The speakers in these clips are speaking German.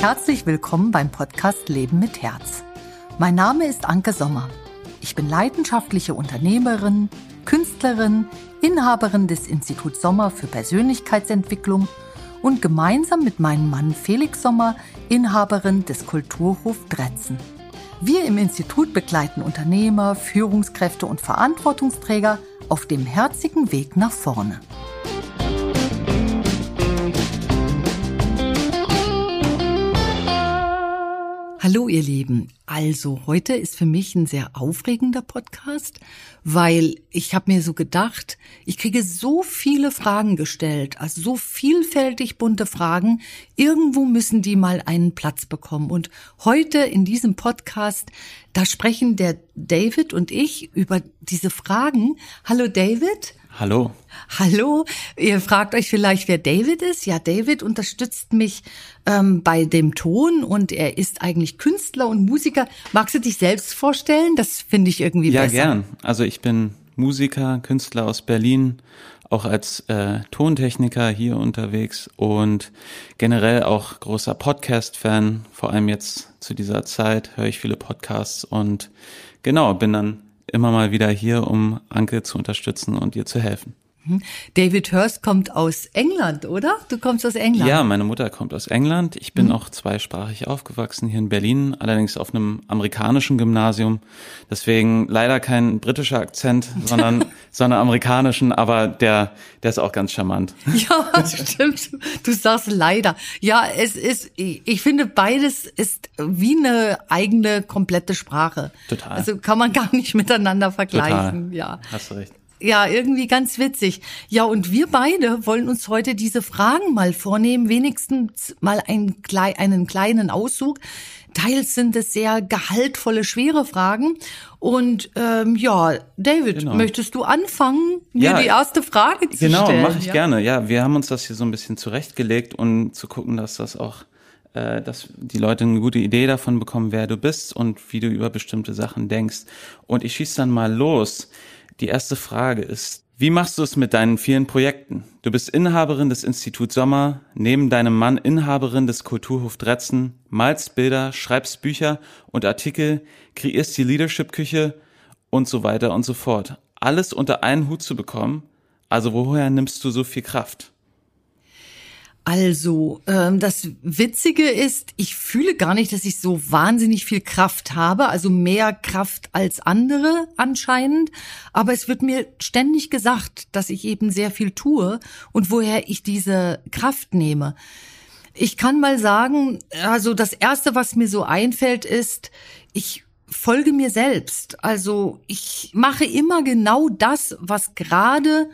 Herzlich willkommen beim Podcast Leben mit Herz. Mein Name ist Anke Sommer. Ich bin leidenschaftliche Unternehmerin, Künstlerin, Inhaberin des Instituts Sommer für Persönlichkeitsentwicklung und gemeinsam mit meinem Mann Felix Sommer Inhaberin des Kulturhof Dretzen. Wir im Institut begleiten Unternehmer, Führungskräfte und Verantwortungsträger auf dem herzigen Weg nach vorne. Hallo ihr Lieben. Also heute ist für mich ein sehr aufregender Podcast, weil ich habe mir so gedacht, ich kriege so viele Fragen gestellt, also so vielfältig bunte Fragen. Irgendwo müssen die mal einen Platz bekommen. Und heute in diesem Podcast, da sprechen der David und ich über diese Fragen. Hallo David. Hallo. Hallo, ihr fragt euch vielleicht, wer David ist. Ja, David unterstützt mich ähm, bei dem Ton und er ist eigentlich Künstler und Musiker. Magst du dich selbst vorstellen? Das finde ich irgendwie ja, besser. Ja, gern. Also ich bin Musiker, Künstler aus Berlin, auch als äh, Tontechniker hier unterwegs und generell auch großer Podcast-Fan. Vor allem jetzt zu dieser Zeit höre ich viele Podcasts und genau, bin dann immer mal wieder hier, um Anke zu unterstützen und ihr zu helfen. Mhm. David Hurst kommt aus England, oder? Du kommst aus England. Ja, meine Mutter kommt aus England. Ich bin mhm. auch zweisprachig aufgewachsen hier in Berlin, allerdings auf einem amerikanischen Gymnasium. Deswegen leider kein britischer Akzent, sondern, sondern amerikanischen, aber der, der ist auch ganz charmant. Ja, stimmt. Du sagst leider. Ja, es ist, ich finde beides ist wie eine eigene komplette Sprache. Total. Also kann man gar nicht miteinander vergleichen. Total. Ja. Hast du recht. Ja, irgendwie ganz witzig. Ja, und wir beide wollen uns heute diese Fragen mal vornehmen, wenigstens mal einen, einen kleinen Auszug. Teils sind es sehr gehaltvolle, schwere Fragen. Und ähm, ja, David, genau. möchtest du anfangen, mir ja, die erste Frage zu genau, stellen? Genau, mache ich ja? gerne. Ja, wir haben uns das hier so ein bisschen zurechtgelegt und zu gucken, dass das auch äh, dass die Leute eine gute Idee davon bekommen, wer du bist und wie du über bestimmte Sachen denkst. Und ich schieß dann mal los. Die erste Frage ist, wie machst du es mit deinen vielen Projekten? Du bist Inhaberin des Instituts Sommer, neben deinem Mann Inhaberin des Kulturhof Dretzen, malst Bilder, schreibst Bücher und Artikel, kreierst die Leadership-Küche und so weiter und so fort. Alles unter einen Hut zu bekommen, also woher nimmst du so viel Kraft? Also, ähm, das Witzige ist, ich fühle gar nicht, dass ich so wahnsinnig viel Kraft habe, also mehr Kraft als andere anscheinend. Aber es wird mir ständig gesagt, dass ich eben sehr viel tue und woher ich diese Kraft nehme. Ich kann mal sagen, also das Erste, was mir so einfällt, ist, ich folge mir selbst. Also ich mache immer genau das, was gerade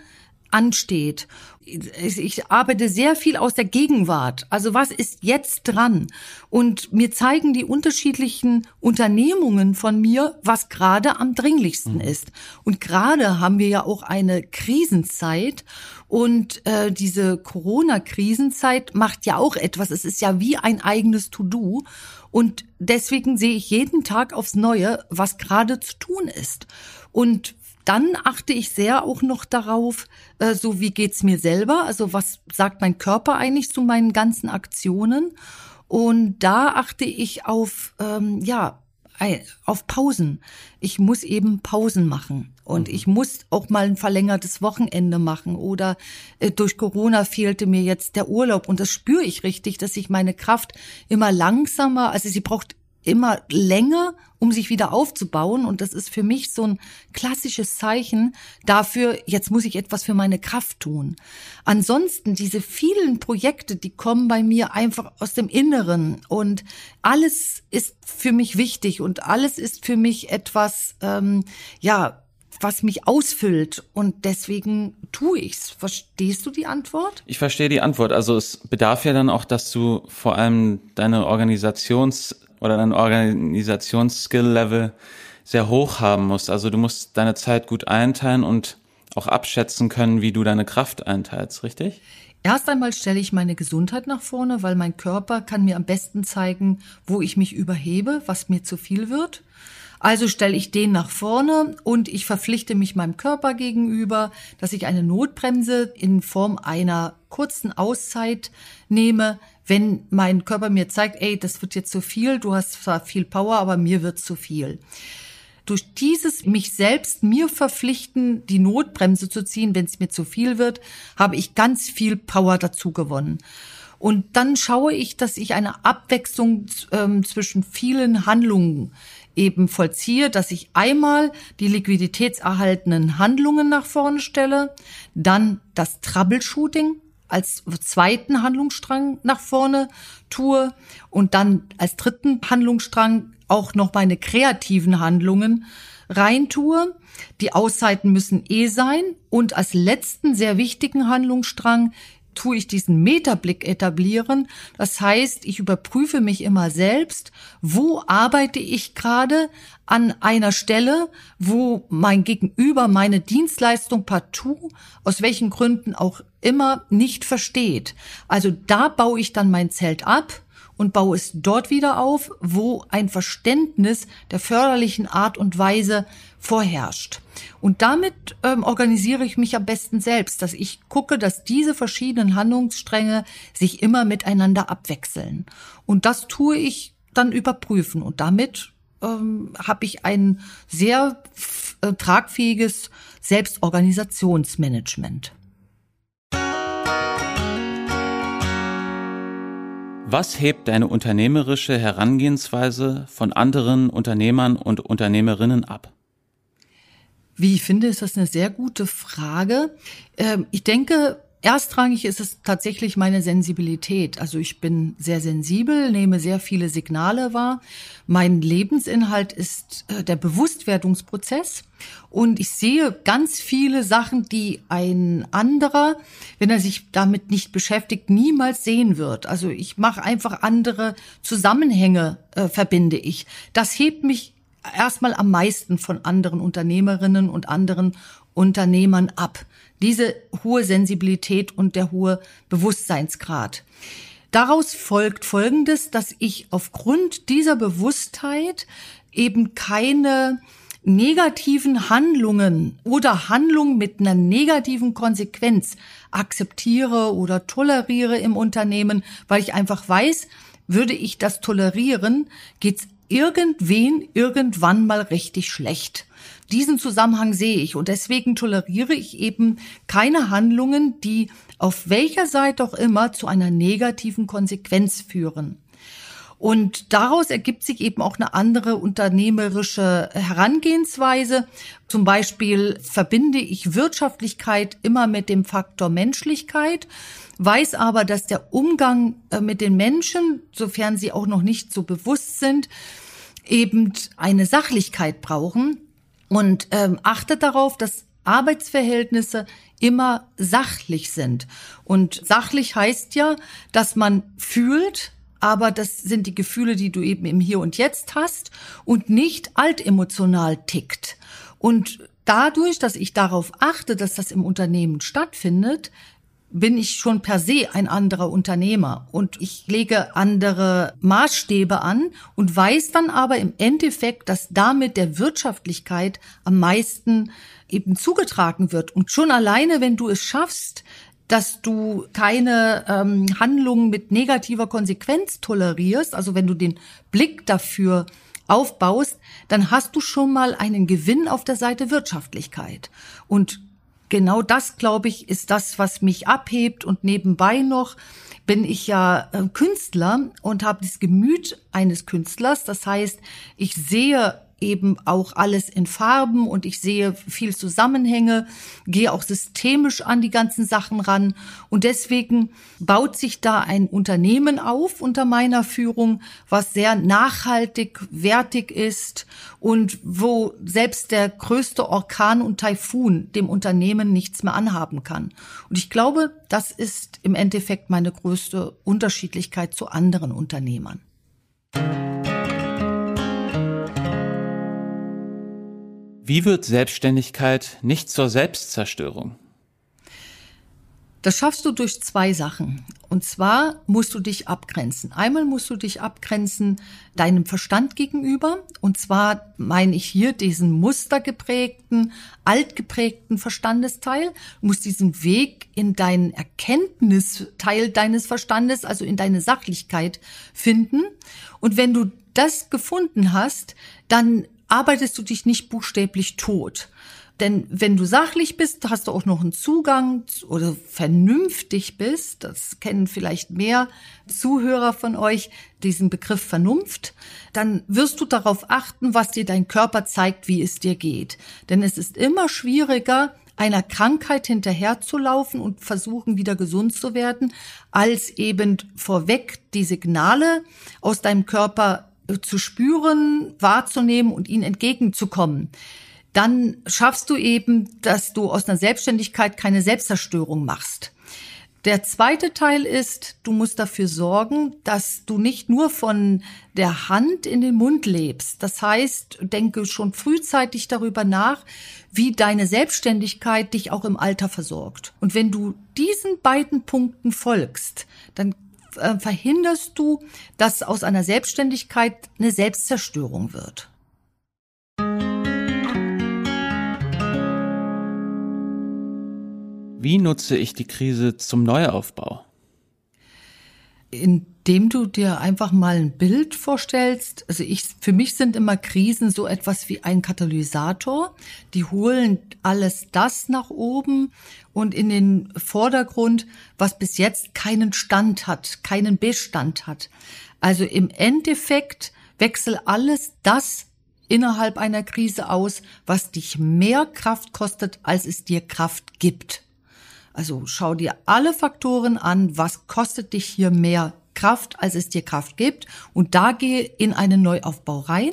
ansteht ich arbeite sehr viel aus der Gegenwart. Also was ist jetzt dran? Und mir zeigen die unterschiedlichen Unternehmungen von mir, was gerade am dringlichsten mhm. ist. Und gerade haben wir ja auch eine Krisenzeit. Und äh, diese Corona-Krisenzeit macht ja auch etwas. Es ist ja wie ein eigenes To-Do. Und deswegen sehe ich jeden Tag aufs Neue, was gerade zu tun ist. Und dann achte ich sehr auch noch darauf, äh, so wie geht's mir selber, also was sagt mein Körper eigentlich zu meinen ganzen Aktionen. Und da achte ich auf, ähm, ja, auf Pausen. Ich muss eben Pausen machen und mhm. ich muss auch mal ein verlängertes Wochenende machen oder äh, durch Corona fehlte mir jetzt der Urlaub und das spüre ich richtig, dass ich meine Kraft immer langsamer, also sie braucht immer länger, um sich wieder aufzubauen. Und das ist für mich so ein klassisches Zeichen dafür, jetzt muss ich etwas für meine Kraft tun. Ansonsten, diese vielen Projekte, die kommen bei mir einfach aus dem Inneren. Und alles ist für mich wichtig und alles ist für mich etwas, ähm, ja, was mich ausfüllt und deswegen tue ich's. Verstehst du die Antwort? Ich verstehe die Antwort. Also es bedarf ja dann auch, dass du vor allem deine Organisations oder dein Organisationsskill-Level sehr hoch haben musst. Also du musst deine Zeit gut einteilen und auch abschätzen können, wie du deine Kraft einteilst, richtig? Erst einmal stelle ich meine Gesundheit nach vorne, weil mein Körper kann mir am besten zeigen, wo ich mich überhebe, was mir zu viel wird. Also stelle ich den nach vorne und ich verpflichte mich meinem Körper gegenüber, dass ich eine Notbremse in Form einer kurzen Auszeit nehme, wenn mein Körper mir zeigt, ey, das wird jetzt zu viel, du hast zwar viel Power, aber mir wird zu viel. Durch dieses mich selbst mir verpflichten, die Notbremse zu ziehen, wenn es mir zu viel wird, habe ich ganz viel Power dazu gewonnen. Und dann schaue ich, dass ich eine Abwechslung ähm, zwischen vielen Handlungen eben vollziehe, dass ich einmal die liquiditätserhaltenden Handlungen nach vorne stelle, dann das Troubleshooting als zweiten Handlungsstrang nach vorne tue und dann als dritten Handlungsstrang auch noch meine kreativen Handlungen reintue. Die Auszeiten müssen eh sein und als letzten sehr wichtigen Handlungsstrang tue ich diesen Metablick etablieren. Das heißt, ich überprüfe mich immer selbst, wo arbeite ich gerade an einer Stelle, wo mein Gegenüber meine Dienstleistung partout, aus welchen Gründen auch immer, nicht versteht. Also da baue ich dann mein Zelt ab und baue es dort wieder auf, wo ein Verständnis der förderlichen Art und Weise vorherrscht. Und damit ähm, organisiere ich mich am besten selbst, dass ich gucke, dass diese verschiedenen Handlungsstränge sich immer miteinander abwechseln. Und das tue ich dann überprüfen. Und damit ähm, habe ich ein sehr äh, tragfähiges Selbstorganisationsmanagement. Was hebt deine unternehmerische Herangehensweise von anderen Unternehmern und Unternehmerinnen ab? Wie ich finde, ist das eine sehr gute Frage. Ähm, ich denke, Erstrangig ist es tatsächlich meine Sensibilität. Also ich bin sehr sensibel, nehme sehr viele Signale wahr. Mein Lebensinhalt ist äh, der Bewusstwerdungsprozess. Und ich sehe ganz viele Sachen, die ein anderer, wenn er sich damit nicht beschäftigt, niemals sehen wird. Also ich mache einfach andere Zusammenhänge, äh, verbinde ich. Das hebt mich erstmal am meisten von anderen Unternehmerinnen und anderen Unternehmern ab diese hohe Sensibilität und der hohe Bewusstseinsgrad. Daraus folgt Folgendes, dass ich aufgrund dieser Bewusstheit eben keine negativen Handlungen oder Handlungen mit einer negativen Konsequenz akzeptiere oder toleriere im Unternehmen, weil ich einfach weiß, würde ich das tolerieren, geht's irgendwen irgendwann mal richtig schlecht. Diesen Zusammenhang sehe ich und deswegen toleriere ich eben keine Handlungen, die auf welcher Seite auch immer zu einer negativen Konsequenz führen. Und daraus ergibt sich eben auch eine andere unternehmerische Herangehensweise. Zum Beispiel verbinde ich Wirtschaftlichkeit immer mit dem Faktor Menschlichkeit, weiß aber, dass der Umgang äh, mit den Menschen, sofern sie auch noch nicht so bewusst sind, eben eine Sachlichkeit brauchen und ähm, achtet darauf, dass Arbeitsverhältnisse immer sachlich sind. Und sachlich heißt ja, dass man fühlt, aber das sind die Gefühle, die du eben im Hier und Jetzt hast und nicht altemotional tickt. Und dadurch, dass ich darauf achte, dass das im Unternehmen stattfindet, bin ich schon per se ein anderer Unternehmer und ich lege andere Maßstäbe an und weiß dann aber im Endeffekt, dass damit der Wirtschaftlichkeit am meisten eben zugetragen wird. Und schon alleine, wenn du es schaffst, dass du keine ähm, Handlungen mit negativer Konsequenz tolerierst, also wenn du den Blick dafür aufbaust, dann hast du schon mal einen Gewinn auf der Seite Wirtschaftlichkeit. Und genau das, glaube ich, ist das, was mich abhebt. Und nebenbei noch bin ich ja äh, Künstler und habe das Gemüt eines Künstlers. Das heißt, ich sehe eben auch alles in Farben und ich sehe viel Zusammenhänge, gehe auch systemisch an die ganzen Sachen ran und deswegen baut sich da ein Unternehmen auf unter meiner Führung, was sehr nachhaltig, wertig ist und wo selbst der größte Orkan und Taifun dem Unternehmen nichts mehr anhaben kann. Und ich glaube, das ist im Endeffekt meine größte Unterschiedlichkeit zu anderen Unternehmern. Wie wird Selbstständigkeit nicht zur Selbstzerstörung? Das schaffst du durch zwei Sachen. Und zwar musst du dich abgrenzen. Einmal musst du dich abgrenzen deinem Verstand gegenüber. Und zwar meine ich hier diesen mustergeprägten, altgeprägten Verstandesteil. Du musst diesen Weg in deinen Erkenntnisteil deines Verstandes, also in deine Sachlichkeit finden. Und wenn du das gefunden hast, dann arbeitest du dich nicht buchstäblich tot. Denn wenn du sachlich bist, hast du auch noch einen Zugang oder vernünftig bist. Das kennen vielleicht mehr Zuhörer von euch, diesen Begriff Vernunft. Dann wirst du darauf achten, was dir dein Körper zeigt, wie es dir geht. Denn es ist immer schwieriger, einer Krankheit hinterherzulaufen und versuchen, wieder gesund zu werden, als eben vorweg die Signale aus deinem Körper zu spüren, wahrzunehmen und ihnen entgegenzukommen dann schaffst du eben, dass du aus einer Selbstständigkeit keine Selbstzerstörung machst. Der zweite Teil ist, du musst dafür sorgen, dass du nicht nur von der Hand in den Mund lebst. Das heißt, denke schon frühzeitig darüber nach, wie deine Selbstständigkeit dich auch im Alter versorgt. Und wenn du diesen beiden Punkten folgst, dann äh, verhinderst du, dass aus einer Selbstständigkeit eine Selbstzerstörung wird. Wie nutze ich die Krise zum Neuaufbau? Indem du dir einfach mal ein Bild vorstellst. Also ich, für mich sind immer Krisen so etwas wie ein Katalysator. Die holen alles das nach oben und in den Vordergrund, was bis jetzt keinen Stand hat, keinen Bestand hat. Also im Endeffekt wechsel alles das innerhalb einer Krise aus, was dich mehr Kraft kostet, als es dir Kraft gibt. Also schau dir alle Faktoren an, was kostet dich hier mehr Kraft, als es dir Kraft gibt und da gehe in einen Neuaufbau rein.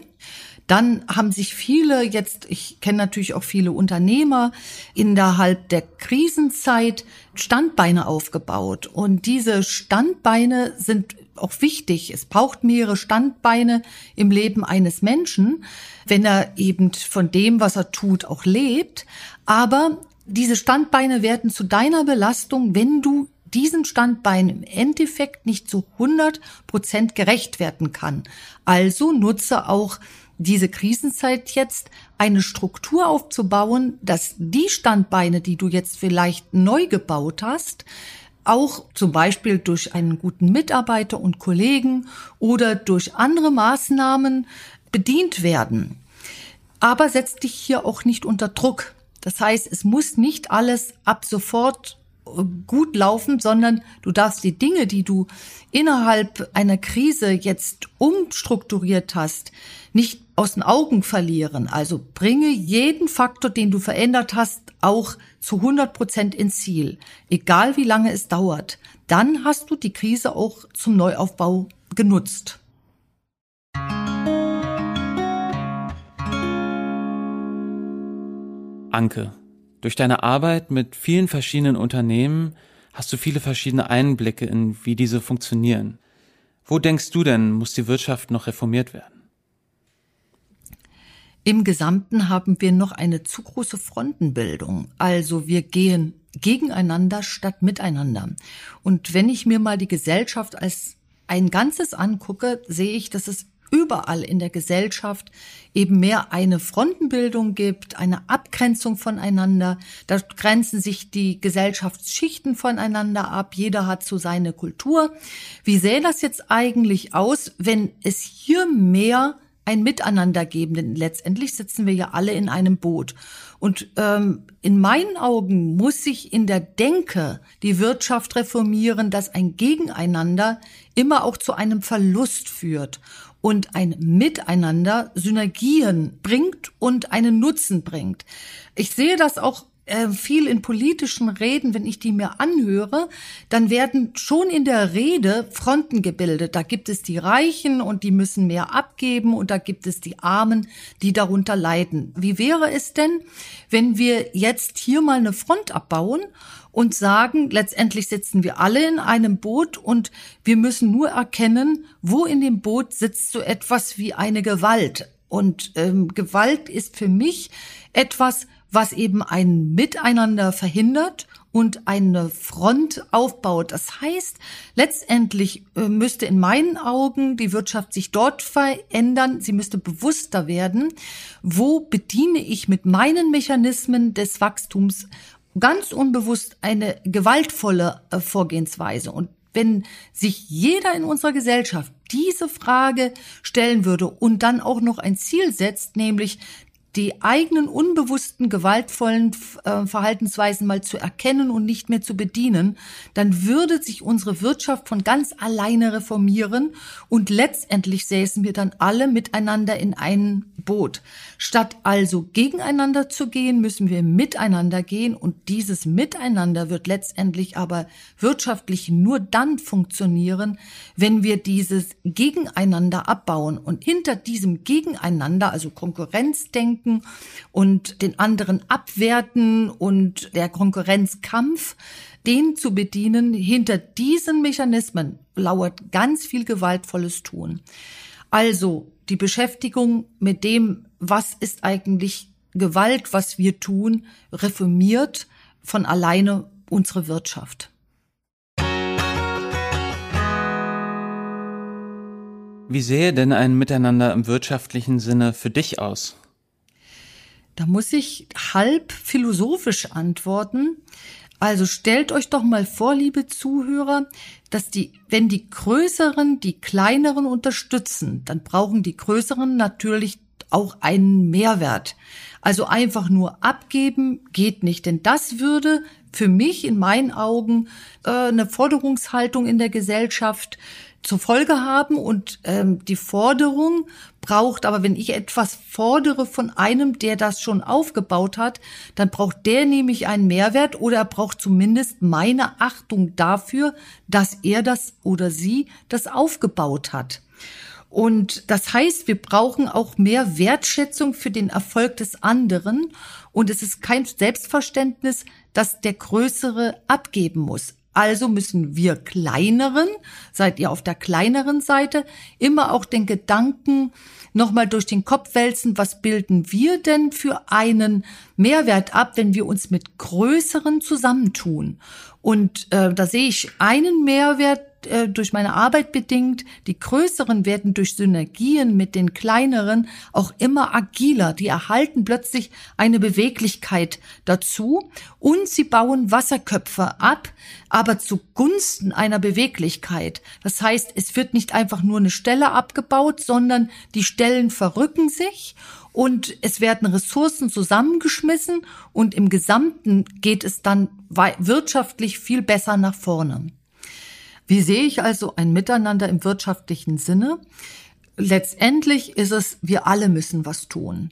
Dann haben sich viele jetzt, ich kenne natürlich auch viele Unternehmer, innerhalb der Krisenzeit Standbeine aufgebaut. Und diese Standbeine sind auch wichtig. Es braucht mehrere Standbeine im Leben eines Menschen, wenn er eben von dem, was er tut, auch lebt. Aber diese Standbeine werden zu deiner Belastung, wenn du diesen Standbeinen im Endeffekt nicht zu 100 Prozent gerecht werden kann. Also nutze auch diese Krisenzeit jetzt, eine Struktur aufzubauen, dass die Standbeine, die du jetzt vielleicht neu gebaut hast, auch zum Beispiel durch einen guten Mitarbeiter und Kollegen oder durch andere Maßnahmen bedient werden. Aber setz dich hier auch nicht unter Druck. Das heißt, es muss nicht alles ab sofort äh, gut laufen, sondern du darfst die Dinge, die du innerhalb einer Krise jetzt umstrukturiert hast, nicht aus den Augen verlieren. Also bringe jeden Faktor, den du verändert hast, auch zu 100 Prozent ins Ziel, egal wie lange es dauert. Dann hast du die Krise auch zum Neuaufbau genutzt. Anke, durch deine Arbeit mit vielen verschiedenen Unternehmen hast du viele verschiedene Einblicke in, wie diese funktionieren. Wo denkst du denn, muss die Wirtschaft noch reformiert werden? Im Gesamten haben wir noch eine zu große Frontenbildung. Also wir gehen gegeneinander statt miteinander. Und wenn ich mir mal die Gesellschaft als ein Ganzes angucke, sehe ich, dass es überall in der Gesellschaft eben mehr eine Frontenbildung gibt, eine Abgrenzung voneinander. Da grenzen sich die Gesellschaftsschichten voneinander ab. Jeder hat so seine Kultur. Wie sähe das jetzt eigentlich aus, wenn es hier mehr ein Miteinander geben? Denn letztendlich sitzen wir ja alle in einem Boot. Und ähm, in meinen Augen muss sich in der Denke die Wirtschaft reformieren, dass ein Gegeneinander immer auch zu einem Verlust führt und ein Miteinander Synergien bringt und einen Nutzen bringt. Ich sehe das auch äh, viel in politischen Reden, wenn ich die mir anhöre, dann werden schon in der Rede Fronten gebildet. Da gibt es die Reichen und die müssen mehr abgeben und da gibt es die Armen, die darunter leiden. Wie wäre es denn, wenn wir jetzt hier mal eine Front abbauen und sagen, letztendlich sitzen wir alle in einem Boot und wir müssen nur erkennen, wo in dem Boot sitzt so etwas wie eine Gewalt. Und ähm, Gewalt ist für mich etwas, was eben ein Miteinander verhindert und eine Front aufbaut. Das heißt, letztendlich äh, müsste in meinen Augen die Wirtschaft sich dort verändern. Sie müsste bewusster werden. Wo bediene ich mit meinen Mechanismen des Wachstums ganz unbewusst eine gewaltvolle äh, Vorgehensweise? Und wenn sich jeder in unserer Gesellschaft diese Frage stellen würde und dann auch noch ein Ziel setzt, nämlich die eigenen unbewussten gewaltvollen äh, Verhaltensweisen mal zu erkennen und nicht mehr zu bedienen, dann würde sich unsere Wirtschaft von ganz alleine reformieren und letztendlich säßen wir dann alle miteinander in einem Boot. Statt also gegeneinander zu gehen, müssen wir miteinander gehen und dieses Miteinander wird letztendlich aber wirtschaftlich nur dann funktionieren, wenn wir dieses Gegeneinander abbauen und hinter diesem Gegeneinander, also Konkurrenzdenken, denken und den anderen abwerten und der Konkurrenzkampf, den zu bedienen, hinter diesen Mechanismen lauert ganz viel gewaltvolles Tun. Also die Beschäftigung mit dem, was ist eigentlich Gewalt, was wir tun, reformiert von alleine unsere Wirtschaft. Wie sähe denn ein Miteinander im wirtschaftlichen Sinne für dich aus? Da muss ich halb philosophisch antworten. Also stellt euch doch mal vor, liebe Zuhörer, dass die, wenn die Größeren die Kleineren unterstützen, dann brauchen die Größeren natürlich auch einen Mehrwert. Also einfach nur abgeben geht nicht, denn das würde für mich in meinen Augen äh, eine Forderungshaltung in der Gesellschaft zur Folge haben und ähm, die Forderung braucht, aber wenn ich etwas fordere von einem, der das schon aufgebaut hat, dann braucht der nämlich einen Mehrwert oder er braucht zumindest meine Achtung dafür, dass er das oder sie das aufgebaut hat. Und das heißt, wir brauchen auch mehr Wertschätzung für den Erfolg des anderen. Und es ist kein Selbstverständnis, dass der Größere abgeben muss. Also müssen wir kleineren, seid ihr auf der kleineren Seite, immer auch den Gedanken nochmal durch den Kopf wälzen, was bilden wir denn für einen Mehrwert ab, wenn wir uns mit größeren zusammentun. Und äh, da sehe ich einen Mehrwert äh, durch meine Arbeit bedingt. Die größeren werden durch Synergien mit den kleineren auch immer agiler. Die erhalten plötzlich eine Beweglichkeit dazu und sie bauen Wasserköpfe ab, aber zugunsten einer Beweglichkeit. Das heißt, es wird nicht einfach nur eine Stelle abgebaut, sondern die Stellen verrücken sich und es werden Ressourcen zusammengeschmissen und im Gesamten geht es dann wirtschaftlich viel besser nach vorne. Wie sehe ich also ein Miteinander im wirtschaftlichen Sinne? Letztendlich ist es, wir alle müssen was tun.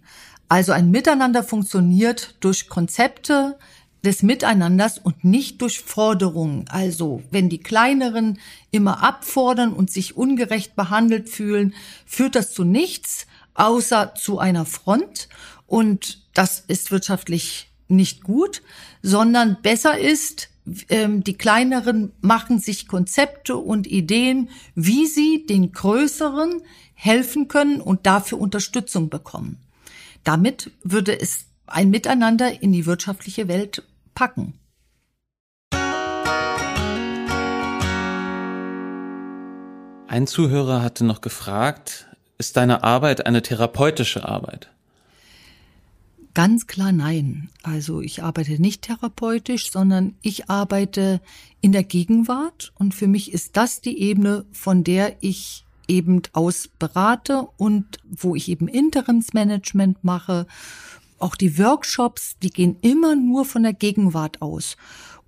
Also ein Miteinander funktioniert durch Konzepte, des Miteinanders und nicht durch Forderungen. Also wenn die Kleineren immer abfordern und sich ungerecht behandelt fühlen, führt das zu nichts, außer zu einer Front. Und das ist wirtschaftlich nicht gut, sondern besser ist, ähm, die kleineren machen sich Konzepte und Ideen, wie sie den größeren helfen können und dafür Unterstützung bekommen. Damit würde es ein Miteinander in die wirtschaftliche Welt packen. Ein Zuhörer hatte noch gefragt, ist deine Arbeit eine therapeutische Arbeit? Ganz klar nein. Also ich arbeite nicht therapeutisch, sondern ich arbeite in der Gegenwart und für mich ist das die Ebene, von der ich eben aus berate und wo ich eben Interimsmanagement mache. Auch die Workshops, die gehen immer nur von der Gegenwart aus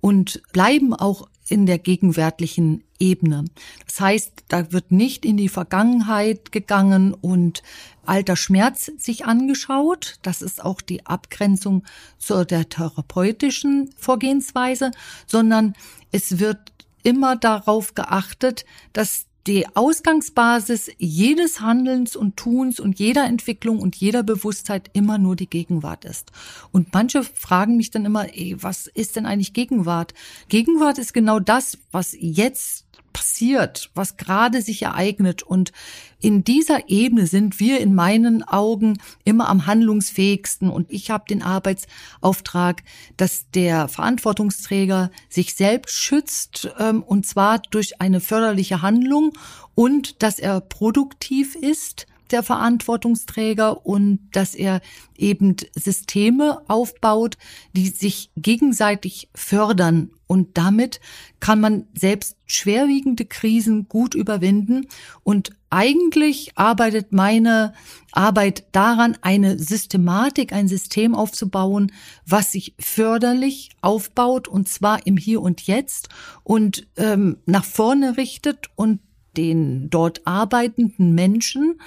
und bleiben auch in der gegenwärtigen Ebene. Das heißt, da wird nicht in die Vergangenheit gegangen und alter Schmerz sich angeschaut. Das ist auch die Abgrenzung zu der therapeutischen Vorgehensweise, sondern es wird immer darauf geachtet, dass die Ausgangsbasis jedes Handelns und Tuns und jeder Entwicklung und jeder Bewusstheit immer nur die Gegenwart ist. Und manche fragen mich dann immer, ey, was ist denn eigentlich Gegenwart? Gegenwart ist genau das, was jetzt passiert, was gerade sich ereignet. Und in dieser Ebene sind wir in meinen Augen immer am handlungsfähigsten. Und ich habe den Arbeitsauftrag, dass der Verantwortungsträger sich selbst schützt, ähm, und zwar durch eine förderliche Handlung und dass er produktiv ist der Verantwortungsträger und dass er eben Systeme aufbaut, die sich gegenseitig fördern. Und damit kann man selbst schwerwiegende Krisen gut überwinden. Und eigentlich arbeitet meine Arbeit daran, eine Systematik, ein System aufzubauen, was sich förderlich aufbaut, und zwar im Hier und Jetzt und ähm, nach vorne richtet und den dort arbeitenden Menschen,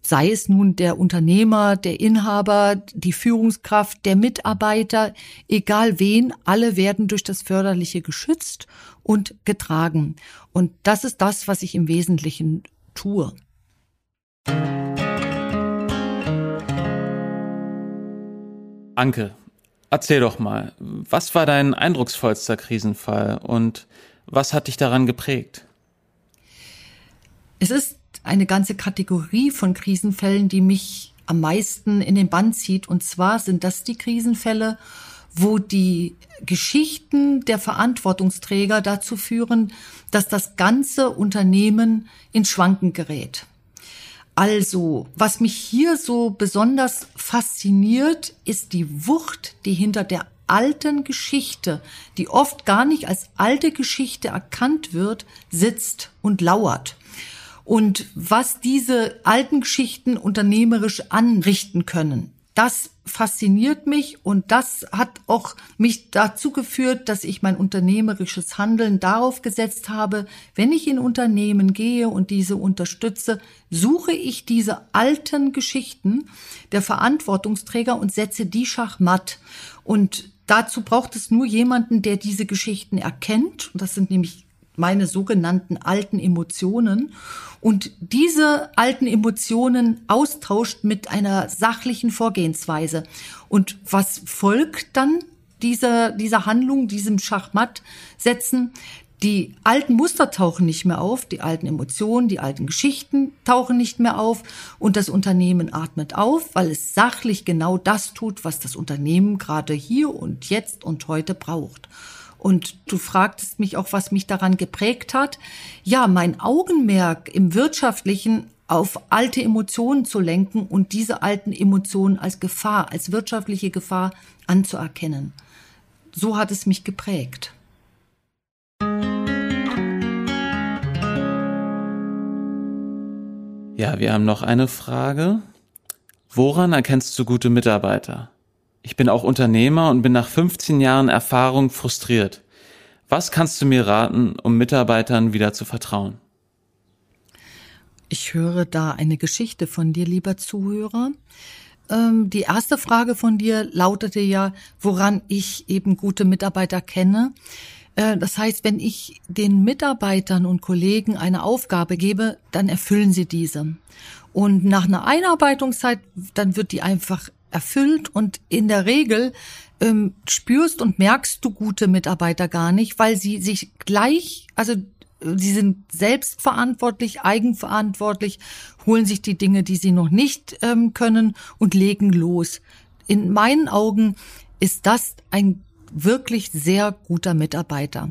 sei es nun der Unternehmer, der Inhaber, die Führungskraft, der Mitarbeiter, egal wen, alle werden durch das Förderliche geschützt und getragen. Und das ist das, was ich im Wesentlichen tue. Anke, erzähl doch mal, was war dein eindrucksvollster Krisenfall und was hat dich daran geprägt? Es ist eine ganze Kategorie von Krisenfällen, die mich am meisten in den Bann zieht. Und zwar sind das die Krisenfälle, wo die Geschichten der Verantwortungsträger dazu führen, dass das ganze Unternehmen in Schwanken gerät. Also, was mich hier so besonders fasziniert, ist die Wucht, die hinter der alten Geschichte, die oft gar nicht als alte Geschichte erkannt wird, sitzt und lauert und was diese alten Geschichten unternehmerisch anrichten können. Das fasziniert mich und das hat auch mich dazu geführt, dass ich mein unternehmerisches Handeln darauf gesetzt habe, wenn ich in Unternehmen gehe und diese unterstütze, suche ich diese alten Geschichten der Verantwortungsträger und setze die schachmatt. Und dazu braucht es nur jemanden, der diese Geschichten erkennt. Und das sind nämlich meine sogenannten alten Emotionen und diese alten Emotionen austauscht mit einer sachlichen Vorgehensweise. Und was folgt dann dieser, dieser Handlung, diesem Schachmatt setzen? Die alten Muster tauchen nicht mehr auf, die alten Emotionen, die alten Geschichten tauchen nicht mehr auf und das Unternehmen atmet auf, weil es sachlich genau das tut, was das Unternehmen gerade hier und jetzt und heute braucht. Und du fragtest mich auch, was mich daran geprägt hat. Ja, mein Augenmerk im Wirtschaftlichen auf alte Emotionen zu lenken und diese alten Emotionen als Gefahr, als wirtschaftliche Gefahr anzuerkennen. So hat es mich geprägt. Ja, wir haben noch eine Frage. Woran erkennst du gute Mitarbeiter? Ich bin auch Unternehmer und bin nach 15 Jahren Erfahrung frustriert. Was kannst du mir raten, um Mitarbeitern wieder zu vertrauen? Ich höre da eine Geschichte von dir, lieber Zuhörer. Ähm, die erste Frage von dir lautete ja, woran ich eben gute Mitarbeiter kenne. Äh, das heißt, wenn ich den Mitarbeitern und Kollegen eine Aufgabe gebe, dann erfüllen sie diese. Und nach einer Einarbeitungszeit, dann wird die einfach erfüllt und in der Regel ähm, spürst und merkst du gute Mitarbeiter gar nicht, weil sie sich gleich, also sie sind selbstverantwortlich, eigenverantwortlich, holen sich die Dinge, die sie noch nicht ähm, können und legen los. In meinen Augen ist das ein wirklich sehr guter Mitarbeiter.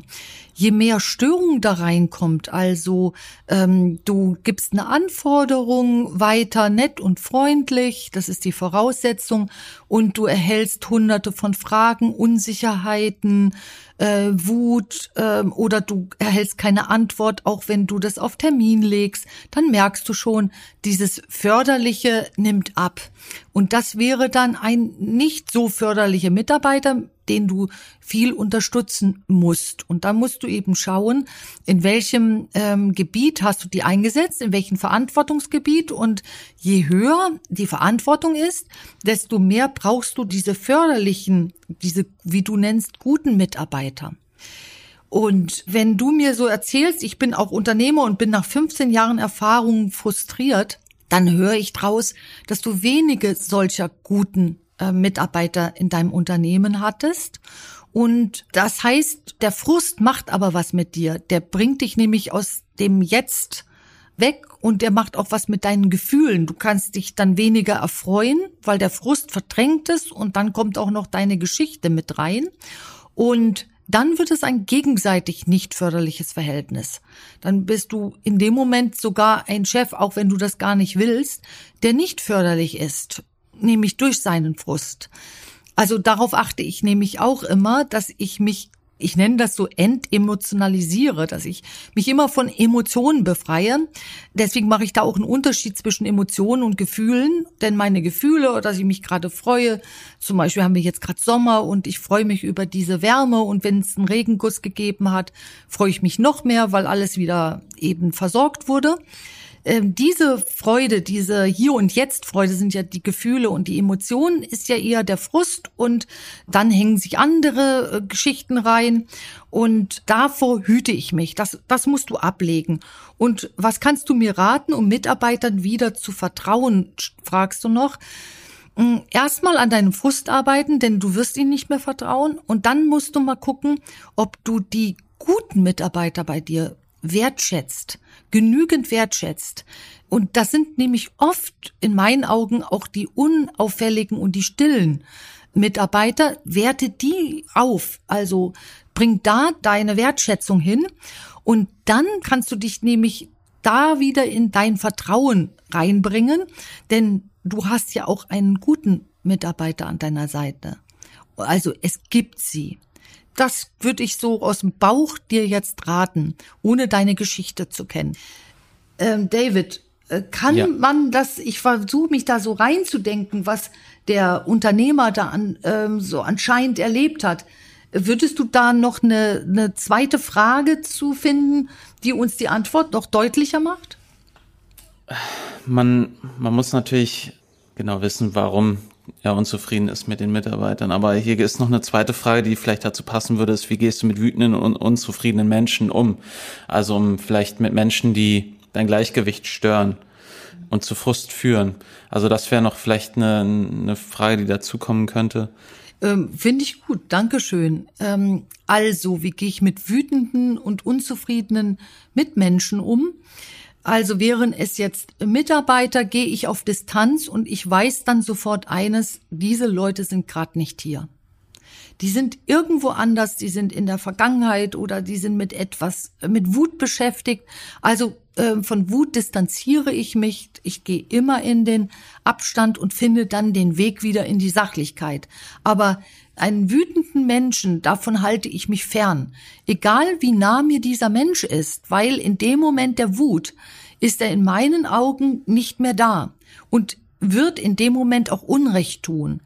Je mehr Störung da reinkommt, also ähm, du gibst eine Anforderung weiter nett und freundlich, das ist die Voraussetzung, und du erhältst hunderte von Fragen, Unsicherheiten, äh, Wut äh, oder du erhältst keine Antwort, auch wenn du das auf Termin legst, dann merkst du schon, dieses Förderliche nimmt ab. Und das wäre dann ein nicht so förderlicher Mitarbeiter, den du viel unterstützen musst. Und da musst du eben schauen, in welchem ähm, Gebiet hast du die eingesetzt, in welchem Verantwortungsgebiet. Und je höher die Verantwortung ist, desto mehr brauchst du diese förderlichen, diese, wie du nennst, guten Mitarbeiter. Und wenn du mir so erzählst, ich bin auch Unternehmer und bin nach 15 Jahren Erfahrung frustriert, dann höre ich draus, dass du wenige solcher guten äh, Mitarbeiter in deinem Unternehmen hattest Und das heißt, der Frust macht aber was mit dir. Der bringt dich nämlich aus dem Jetzt weg und der macht auch was mit deinen Gefühlen. Du kannst dich dann weniger erfreuen, weil der Frust verdrängt ist und dann kommt auch noch deine Geschichte mit rein. Und dann wird es ein gegenseitig nicht förderliches Verhältnis. Dann bist du in dem Moment sogar ein Chef, auch wenn du das gar nicht willst, der nicht förderlich ist, nämlich durch seinen Frust. Also darauf achte ich nämlich auch immer, dass ich mich ich nenne das so entemotionalisiere, dass ich mich immer von Emotionen befreie. Deswegen mache ich da auch einen Unterschied zwischen Emotionen und Gefühlen, denn meine Gefühle, dass ich mich gerade freue, zum Beispiel haben wir jetzt gerade Sommer und ich freue mich über diese Wärme. Und wenn es einen Regenguss gegeben hat, freue ich mich noch mehr, weil alles wieder eben versorgt wurde ähm, diese Freude, diese Hier und Jetzt Freude sind ja die Gefühle und die Emotionen ist ja eher der Frust und dann hängen sich andere äh, Geschichten rein und davor hüte ich mich. Das, das musst du ablegen. Und was kannst du mir raten, um Mitarbeitern wieder zu vertrauen, fragst du noch? Hm, erstmal an deinem Frust arbeiten, denn du wirst ihnen nicht mehr vertrauen. Und dann musst du mal gucken, ob du die guten Mitarbeiter bei dir wertschätzt, genügend wertschätzt. Und das sind nämlich oft in meinen Augen auch die unauffälligen und die stillen Mitarbeiter. Werte die auf. Also bring da deine Wertschätzung hin. Und dann kannst du dich nämlich da wieder in dein Vertrauen reinbringen, denn du hast ja auch einen guten Mitarbeiter an deiner Seite. Also es gibt sie. Das würde ich so aus dem Bauch dir jetzt raten, ohne deine Geschichte zu kennen. Ähm, David, äh, kann ja. man das, ich versuche mich da so reinzudenken, was der Unternehmer da an, ähm, so anscheinend erlebt hat. Würdest du da noch eine, eine zweite Frage zu finden, die uns die Antwort noch deutlicher macht? Man, man muss natürlich genau wissen, warum ja, unzufrieden ist mit den Mitarbeitern. Aber hier ist noch eine zweite Frage, die vielleicht dazu passen würde, ist, wie gehst du mit wütenden und unzufriedenen Menschen um? Also um vielleicht mit Menschen, die dein Gleichgewicht stören und zu Frust führen. Also das wäre noch vielleicht eine, eine Frage, die dazu kommen könnte. Ähm, Finde ich gut, Dankeschön. Ähm, also, wie gehe ich mit wütenden und unzufriedenen Mitmenschen um? Also wären es jetzt Mitarbeiter, gehe ich auf Distanz und ich weiß dann sofort eines, diese Leute sind gerade nicht hier. Die sind irgendwo anders, die sind in der Vergangenheit oder die sind mit etwas, mit Wut beschäftigt. Also äh, von Wut distanziere ich mich. Ich gehe immer in den Abstand und finde dann den Weg wieder in die Sachlichkeit. Aber einen wütenden Menschen, davon halte ich mich fern. Egal wie nah mir dieser Mensch ist, weil in dem Moment der Wut ist er in meinen Augen nicht mehr da und wird in dem Moment auch Unrecht tun.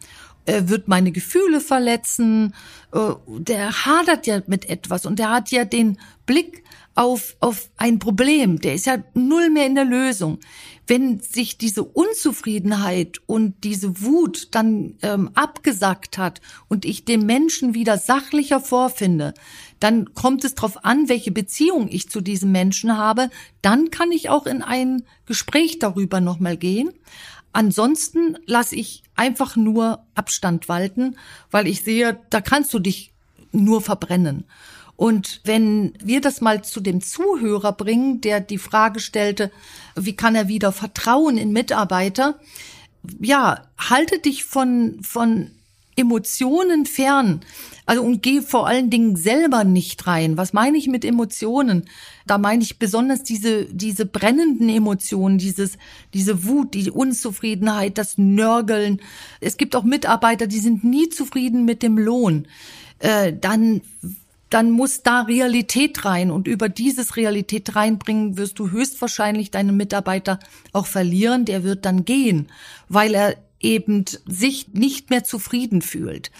Er wird meine Gefühle verletzen, äh, der hadert ja mit etwas und der hat ja den Blick auf, auf ein Problem, der ist ja null mehr in der Lösung wenn sich diese Unzufriedenheit und diese Wut dann ähm, abgesackt hat und ich den Menschen wieder sachlicher vorfinde, dann kommt es darauf an, welche Beziehung ich zu diesem Menschen habe. Dann kann ich auch in ein Gespräch darüber nochmal gehen. Ansonsten lasse ich einfach nur Abstand walten, weil ich sehe, da kannst du dich nur verbrennen. Und wenn wir das mal zu dem Zuhörer bringen, der die Frage stellte, wie kann er wieder vertrauen in Mitarbeiter? Ja, halte dich von, von Emotionen fern. Also und geh vor allen Dingen selber nicht rein. Was meine ich mit Emotionen? Da meine ich besonders diese, diese brennenden Emotionen, dieses, diese Wut, die Unzufriedenheit, das Nörgeln. Es gibt auch Mitarbeiter, die sind nie zufrieden mit dem Lohn. Äh, dann dann muss da Realität rein. Und über dieses Realität reinbringen wirst du höchstwahrscheinlich deinen Mitarbeiter auch verlieren. Der wird dann gehen, weil er eben sich nicht mehr zufrieden fühlt.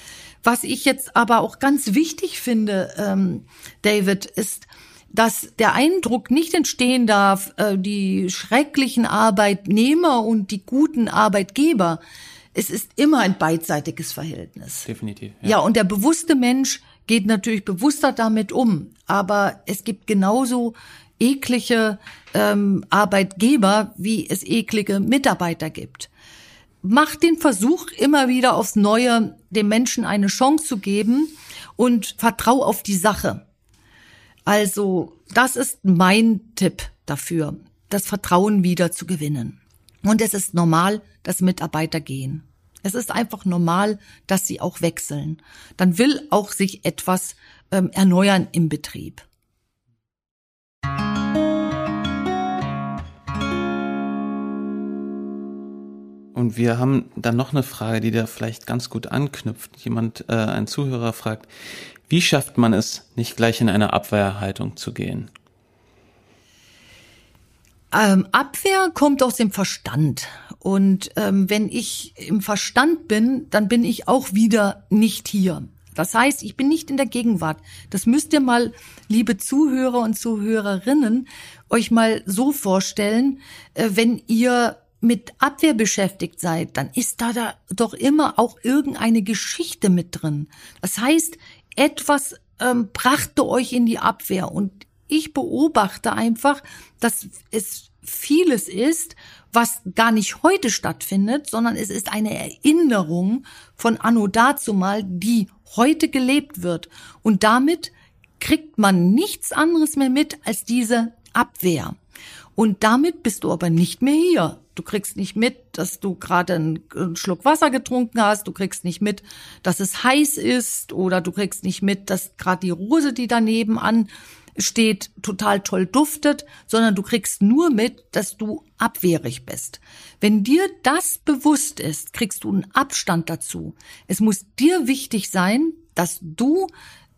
Was ich jetzt aber auch ganz wichtig finde, ähm, David, ist, dass der Eindruck nicht entstehen darf, äh, die schrecklichen Arbeitnehmer und die guten Arbeitgeber. Es ist immer ein beidseitiges Verhältnis. Definitiv. Ja, ja und der bewusste Mensch geht natürlich bewusster damit um. Aber es gibt genauso eklige ähm, Arbeitgeber, wie es eklige Mitarbeiter gibt. Mach den Versuch, immer wieder aufs Neue dem Menschen eine Chance zu geben und vertrau auf die Sache. Also, das ist mein Tipp dafür, das Vertrauen wieder zu gewinnen. Und es ist normal, dass Mitarbeiter gehen. Es ist einfach normal, dass sie auch wechseln. Dann will auch sich etwas ähm, erneuern im Betrieb. Und wir haben dann noch eine Frage, die da vielleicht ganz gut anknüpft. Jemand, äh, ein Zuhörer fragt, wie schafft man es, nicht gleich in eine Abwehrhaltung zu gehen? Ähm, Abwehr kommt aus dem Verstand. Und ähm, wenn ich im Verstand bin, dann bin ich auch wieder nicht hier. Das heißt, ich bin nicht in der Gegenwart. Das müsst ihr mal, liebe Zuhörer und Zuhörerinnen, euch mal so vorstellen, äh, wenn ihr mit Abwehr beschäftigt seid, dann ist da, da doch immer auch irgendeine Geschichte mit drin. Das heißt, etwas ähm, brachte euch in die Abwehr und ich beobachte einfach, dass es vieles ist, was gar nicht heute stattfindet, sondern es ist eine Erinnerung von Anno dazumal, die heute gelebt wird. Und damit kriegt man nichts anderes mehr mit als diese Abwehr. Und damit bist du aber nicht mehr hier. Du kriegst nicht mit, dass du gerade einen Schluck Wasser getrunken hast. Du kriegst nicht mit, dass es heiß ist. Oder du kriegst nicht mit, dass gerade die Rose, die daneben an steht, total toll duftet, sondern du kriegst nur mit, dass du abwehrig bist. Wenn dir das bewusst ist, kriegst du einen Abstand dazu. Es muss dir wichtig sein, dass du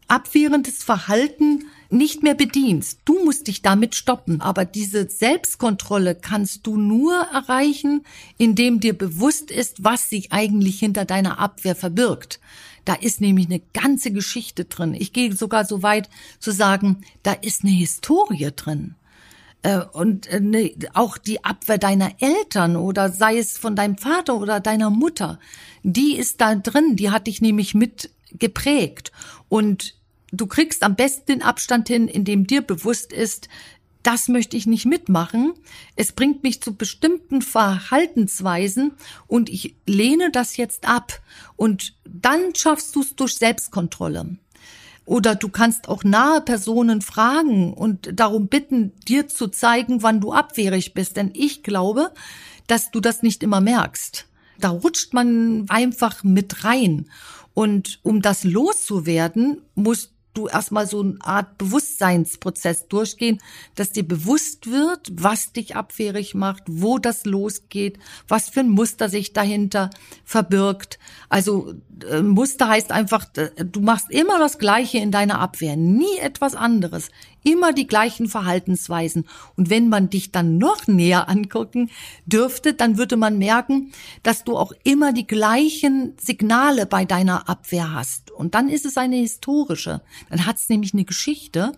abwehrendes Verhalten nicht mehr bedienst. Du musst dich damit stoppen. Aber diese Selbstkontrolle kannst du nur erreichen, indem dir bewusst ist, was sich eigentlich hinter deiner Abwehr verbirgt. Da ist nämlich eine ganze Geschichte drin. Ich gehe sogar so weit zu sagen, da ist eine Historie drin. Äh, und äh, auch die Abwehr deiner Eltern oder sei es von deinem Vater oder deiner Mutter, die ist da drin, die hat dich nämlich mit geprägt. Und du kriegst am besten den Abstand hin, indem dir bewusst ist, das möchte ich nicht mitmachen. Es bringt mich zu bestimmten Verhaltensweisen und ich lehne das jetzt ab. Und dann schaffst du es durch Selbstkontrolle. Oder du kannst auch nahe Personen fragen und darum bitten, dir zu zeigen, wann du abwehrig bist. Denn ich glaube, dass du das nicht immer merkst. Da rutscht man einfach mit rein. Und um das loszuwerden, musst du erstmal so eine Art Bewusstseinsprozess durchgehen, dass dir bewusst wird, was dich abwehrig macht, wo das losgeht, was für ein Muster sich dahinter verbirgt. Also äh, Muster heißt einfach, du machst immer das Gleiche in deiner Abwehr, nie etwas anderes immer die gleichen Verhaltensweisen. Und wenn man dich dann noch näher angucken dürfte, dann würde man merken, dass du auch immer die gleichen Signale bei deiner Abwehr hast. Und dann ist es eine historische. Dann hat es nämlich eine Geschichte.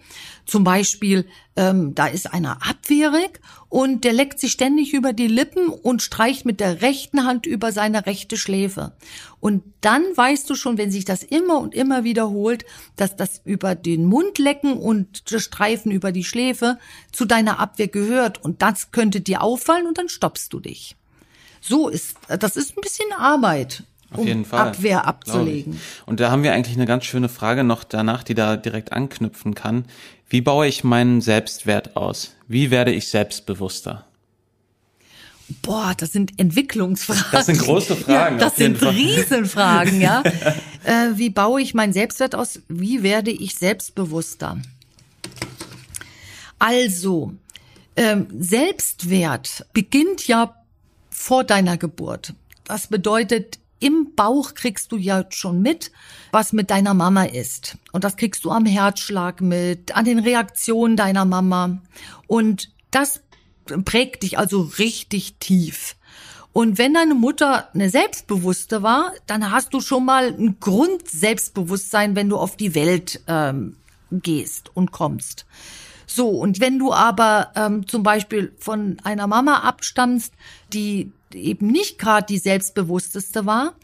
Zum Beispiel, ähm, da ist einer abwehrig und der leckt sich ständig über die Lippen und streicht mit der rechten Hand über seine rechte Schläfe. Und dann weißt du schon, wenn sich das immer und immer wiederholt, dass das über den Mund lecken und Streifen über die Schläfe zu deiner Abwehr gehört. Und das könnte dir auffallen und dann stoppst du dich. So ist, das ist ein bisschen Arbeit. Auf um jeden Fall. Abwehr abzulegen. Und da haben wir eigentlich eine ganz schöne Frage noch danach, die da direkt anknüpfen kann. Wie baue ich meinen Selbstwert aus? Wie werde ich selbstbewusster? Boah, das sind Entwicklungsfragen. Das sind große Fragen. Ja, das sind Fall. Riesenfragen, ja. äh, wie baue ich meinen Selbstwert aus? Wie werde ich selbstbewusster? Also, ähm, Selbstwert beginnt ja vor deiner Geburt. Das bedeutet, im Bauch kriegst du ja schon mit, was mit deiner Mama ist. Und das kriegst du am Herzschlag mit, an den Reaktionen deiner Mama. Und das prägt dich also richtig tief. Und wenn deine Mutter eine Selbstbewusste war, dann hast du schon mal ein Grundselbstbewusstsein, wenn du auf die Welt ähm, gehst und kommst. So, und wenn du aber ähm, zum Beispiel von einer Mama abstammst, die eben nicht gerade die selbstbewussteste war,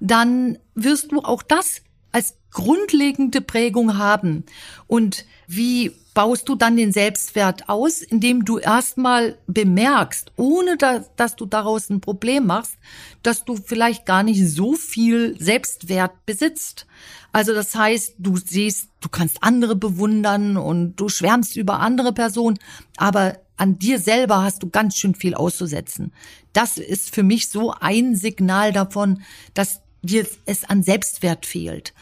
dann wirst du auch das als grundlegende Prägung haben. Und wie baust du dann den Selbstwert aus, indem du erstmal bemerkst, ohne dass, dass, du daraus ein Problem machst, dass du vielleicht gar nicht so viel Selbstwert besitzt. Also das heißt, du siehst, du kannst andere bewundern und du schwärmst über andere Personen, aber an dir selber hast du ganz schön viel auszusetzen. Das ist für mich so ein Signal davon, dass dir es an Selbstwert fehlt.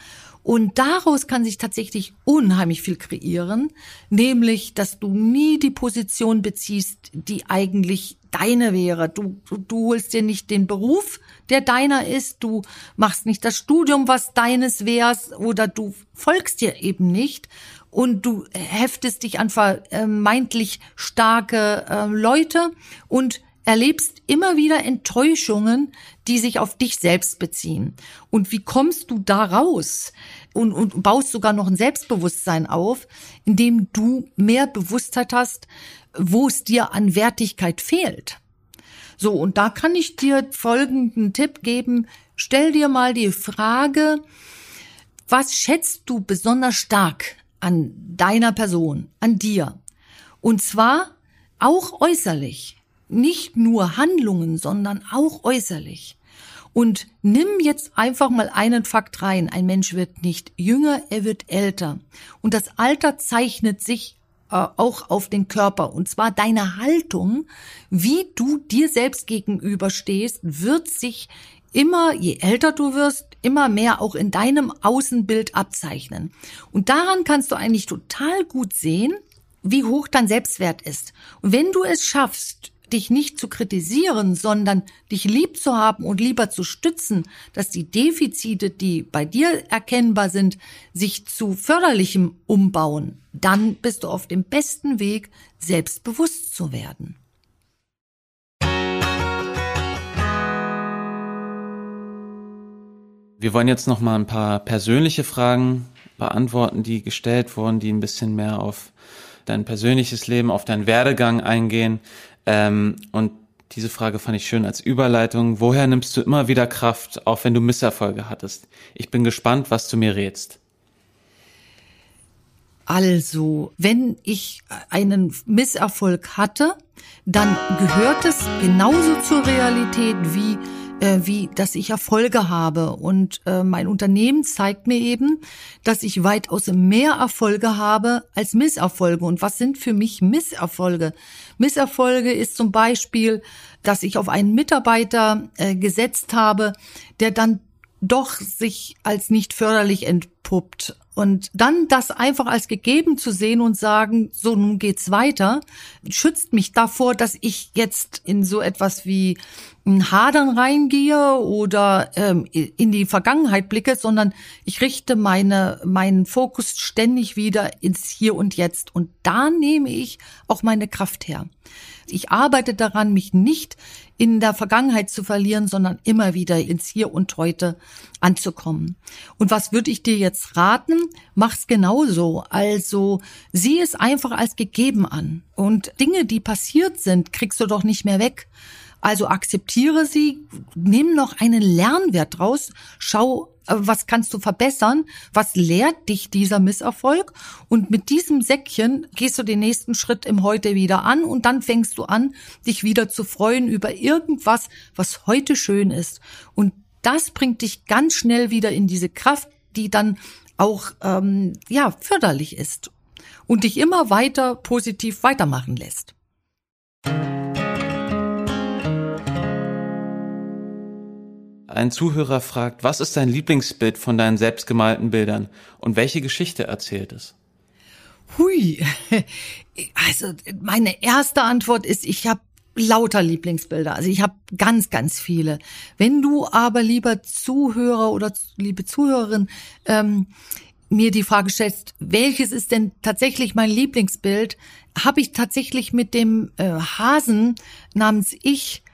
Und daraus kann sich tatsächlich unheimlich viel kreieren, nämlich, dass du nie die Position beziehst, die eigentlich deine wäre. Du, du, holst dir nicht den Beruf, der deiner ist, du machst nicht das Studium, was deines wär's, oder du folgst dir eben nicht. Und du heftest dich an vermeintlich starke äh, Leute. Und erlebst immer wieder Enttäuschungen, die sich auf dich selbst beziehen. Und wie kommst du da raus? Und, und baust sogar noch ein Selbstbewusstsein auf, indem du mehr Bewusstheit hast, wo es dir an Wertigkeit fehlt. So, und da kann ich dir folgenden Tipp geben. Stell dir mal die Frage, was schätzt du besonders stark an deiner Person, an dir? Und zwar auch äußerlich nicht nur Handlungen, sondern auch äußerlich. Und nimm jetzt einfach mal einen Fakt rein. Ein Mensch wird nicht jünger, er wird älter. Und das Alter zeichnet sich äh, auch auf den Körper. Und zwar deine Haltung, wie du dir selbst gegenüberstehst, wird sich immer, je älter du wirst, immer mehr auch in deinem Außenbild abzeichnen. Und daran kannst du eigentlich total gut sehen, wie hoch dein Selbstwert ist. Und wenn du es schaffst, dich nicht zu kritisieren, sondern dich lieb zu haben und lieber zu stützen, dass die Defizite, die bei dir erkennbar sind, sich zu förderlichem umbauen, dann bist du auf dem besten Weg, selbstbewusst zu werden. Wir wollen jetzt noch mal ein paar persönliche Fragen beantworten, die gestellt wurden, die ein bisschen mehr auf dein persönliches Leben, auf deinen Werdegang eingehen. Ähm, und diese Frage fand ich schön als Überleitung. Woher nimmst du immer wieder Kraft, auch wenn du Misserfolge hattest? Ich bin gespannt, was du mir rätst. Also, wenn ich einen Misserfolg hatte, dann gehört es genauso zur Realität wie äh, wie dass ich Erfolge habe. Und äh, mein Unternehmen zeigt mir eben, dass ich weitaus mehr Erfolge habe als Misserfolge. Und was sind für mich Misserfolge? Misserfolge ist zum Beispiel, dass ich auf einen Mitarbeiter äh, gesetzt habe, der dann doch sich als nicht förderlich entpuppt. Und dann das einfach als gegeben zu sehen und sagen, so nun geht's weiter, schützt mich davor, dass ich jetzt in so etwas wie ein Hadern reingehe oder ähm, in die Vergangenheit blicke, sondern ich richte meine, meinen Fokus ständig wieder ins Hier und Jetzt. Und da nehme ich auch meine Kraft her. Ich arbeite daran, mich nicht in der Vergangenheit zu verlieren, sondern immer wieder ins Hier und Heute anzukommen. Und was würde ich dir jetzt raten? Mach's genauso. Also sieh es einfach als gegeben an. Und Dinge, die passiert sind, kriegst du doch nicht mehr weg. Also akzeptiere sie, nimm noch einen Lernwert draus, schau, was kannst du verbessern, was lehrt dich dieser Misserfolg und mit diesem Säckchen gehst du den nächsten Schritt im Heute wieder an und dann fängst du an, dich wieder zu freuen über irgendwas, was heute schön ist. Und das bringt dich ganz schnell wieder in diese Kraft, die dann auch ähm, ja förderlich ist und dich immer weiter positiv weitermachen lässt. Ein Zuhörer fragt, was ist dein Lieblingsbild von deinen selbstgemalten Bildern und welche Geschichte erzählt es? Hui, also meine erste Antwort ist, ich habe lauter Lieblingsbilder. Also ich habe ganz, ganz viele. Wenn du aber lieber Zuhörer oder liebe Zuhörerin ähm, mir die Frage stellst, welches ist denn tatsächlich mein Lieblingsbild, habe ich tatsächlich mit dem äh, Hasen namens Ich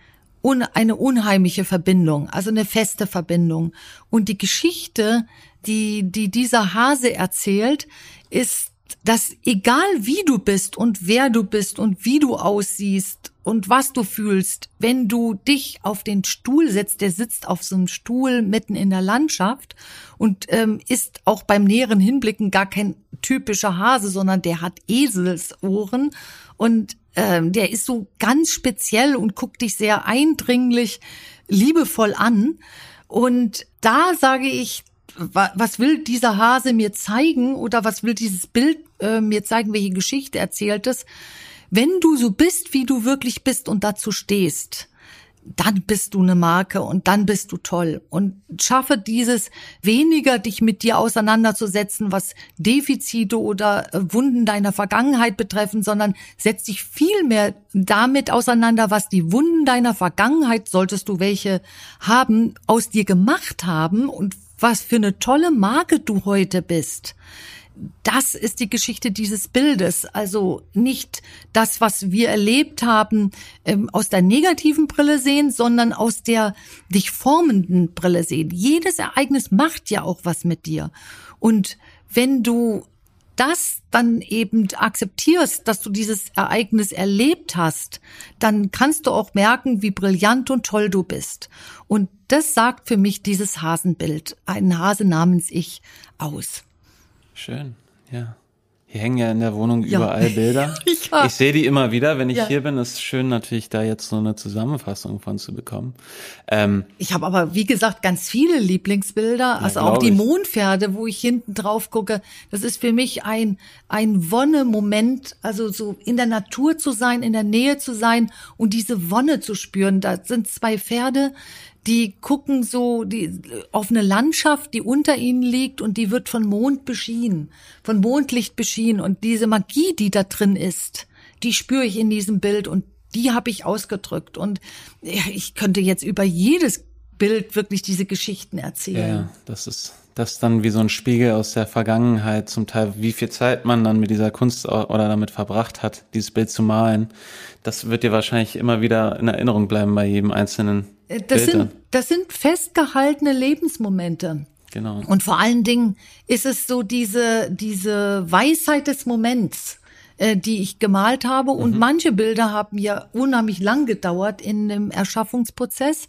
un eine unheimliche Verbindung, also eine feste Verbindung. Und die Geschichte, die, die dieser Hase erzählt, ist, dass egal wie du bist und wer du bist und wie du aussiehst und was du fühlst, wenn du dich auf den Stuhl setzt, der sitzt auf so einem Stuhl mitten in der Landschaft und ähm, ist auch beim näheren Hinblicken gar kein typischer Hase, sondern der hat Eselsohren und ähm, der ist so ganz speziell und guckt dich sehr eindringlich, liebevoll an. Und da sage ich, was will dieser Hase mir zeigen oder was will dieses Bild äh, mir zeigen, welche Geschichte erzählt es? Wenn du so bist, wie du wirklich bist und dazu stehst, dann bist du eine Marke und dann bist du toll. Und schaffe dieses weniger dich mit dir auseinanderzusetzen, was Defizite oder äh, Wunden deiner Vergangenheit betreffen, sondern setz dich viel mehr damit auseinander, was die Wunden deiner Vergangenheit, solltest du welche haben, aus dir gemacht haben und was für eine tolle Marke du heute bist das ist die Geschichte dieses Bildes. Also nicht das, was wir erlebt haben, ähm, aus der negativen Brille sehen, sondern aus der dich formenden Brille sehen. Jedes Ereignis macht ja auch was mit dir. Und wenn du das dann eben akzeptierst, dass du dieses Ereignis erlebt hast, dann kannst du auch merken, wie brillant und toll du bist. Und das sagt für mich dieses Hasenbild, ein Hase namens Ich, aus. Schön, ja. Hier hängen ja in der Wohnung ja. überall Bilder. ja. Ich sehe die immer wieder, wenn ich ja. hier bin. Es ist schön natürlich, da jetzt so eine Zusammenfassung von zu bekommen. Ähm, ich habe aber, wie gesagt, ganz viele Lieblingsbilder. also auch die ich. Mondpferde, wo ich hinten drauf gucke. Das ist für mich ein, ein Wonne-Moment. Also so in der Natur zu sein, in der Nähe zu sein und diese Wonne zu spüren. Da sind zwei Pferde, die gucken so die, auf eine Landschaft, die unter ihnen liegt und die wird von Mond beschienen, von Mondlicht beschienen und diese Magie, die da drin ist, die spüre ich in diesem Bild und die habe ich ausgedrückt und ich könnte jetzt über jedes Bild wirklich diese Geschichten erzählen. Ja, das ist das dann wie so ein Spiegel aus der Vergangenheit, zum Teil wie viel Zeit man dann mit dieser Kunst oder damit verbracht hat, dieses Bild zu malen. Das wird dir wahrscheinlich immer wieder in Erinnerung bleiben bei jedem einzelnen äh, das sind, das sind festgehaltene Lebensmomente. Genau. Und vor allen Dingen ist es so diese, diese Weisheit des Moments, äh, die ich gemalt habe. Und mhm. manche Bilder haben ja unheimlich lang gedauert in dem Erschaffungsprozess.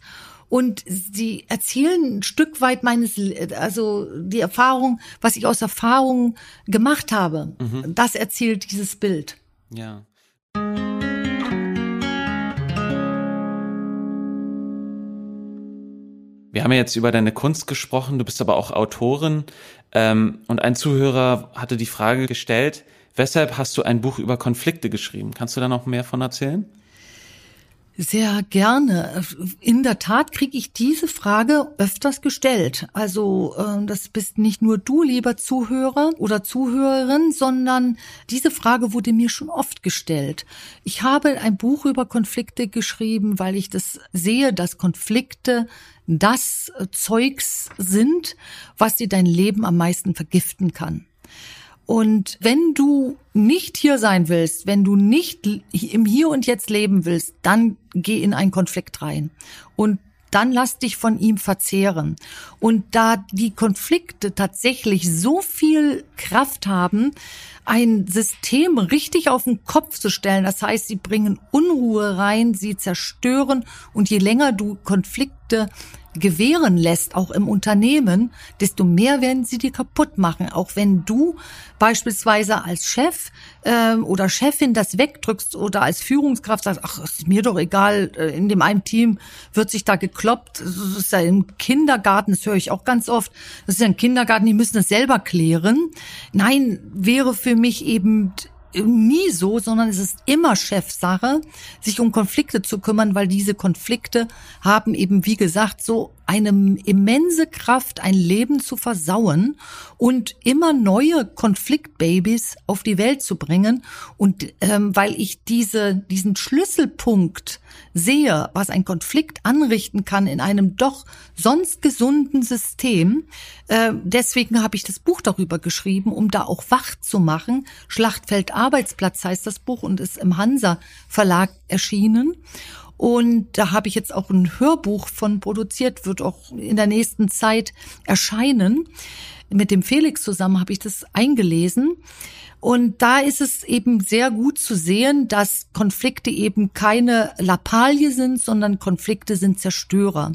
Und sie erzählen ein Stück weit meines, also die Erfahrung, was ich aus Erfahrung gemacht habe. Mhm. Das erzählt dieses Bild. Ja. Wir haben ja jetzt über deine Kunst gesprochen, du bist aber auch Autorin. Ähm, und ein Zuhörer hatte die Frage gestellt, weshalb hast du ein Buch über Konflikte geschrieben? Kannst du da noch mehr von erzählen? Sehr gerne. In der Tat kriege ich diese Frage öfters gestellt. Also ähm, das bist nicht nur du, lieber Zuhörer oder Zuhörerin, sondern diese Frage wurde mir schon oft gestellt. Ich habe ein Buch über Konflikte geschrieben, weil ich das sehe, dass Konflikte das Zeugs sind, was dir dein Leben am meisten vergiften kann. Und wenn du nicht hier sein willst, wenn du nicht im Hier und Jetzt leben willst, dann geh in einen Konflikt rein. Und dann lass dich von ihm verzehren. Und da die Konflikte tatsächlich so viel Kraft haben, ein System richtig auf den Kopf zu stellen, das heißt, sie bringen Unruhe rein, sie zerstören und je länger du Konflikte gewähren lässt, auch im Unternehmen, desto mehr werden sie dir kaputt machen. Auch wenn du beispielsweise als Chef ähm, oder Chefin das wegdrückst oder als Führungskraft sagst, ach, ist mir doch egal, äh, in dem einen Team wird sich da gekloppt. Das ist ja im Kindergarten, das höre ich auch ganz oft. Das ist ja ein Kindergarten, die müssen das selber klären. Nein, wäre für mich eben nie so, sondern es ist immer Chefsache, sich um Konflikte zu kümmern, weil diese Konflikte haben eben, wie gesagt, so eine immense Kraft, ein Leben zu versauen und immer neue Konfliktbabys auf die Welt zu bringen. Und ähm, weil ich diese, diesen Schlüsselpunkt sehe, was ein Konflikt anrichten kann in einem doch sonst gesunden System, äh, deswegen habe ich das Buch darüber geschrieben, um da auch wach zu machen. Schlachtfeld Arbeitsplatz heißt das Buch und ist im Hansa Verlag erschienen. Und da habe ich jetzt auch ein Hörbuch von produziert, wird auch in der nächsten Zeit erscheinen. Mit dem Felix zusammen habe ich das eingelesen. Und da ist es eben sehr gut zu sehen, dass Konflikte eben keine Lappalie sind, sondern Konflikte sind Zerstörer.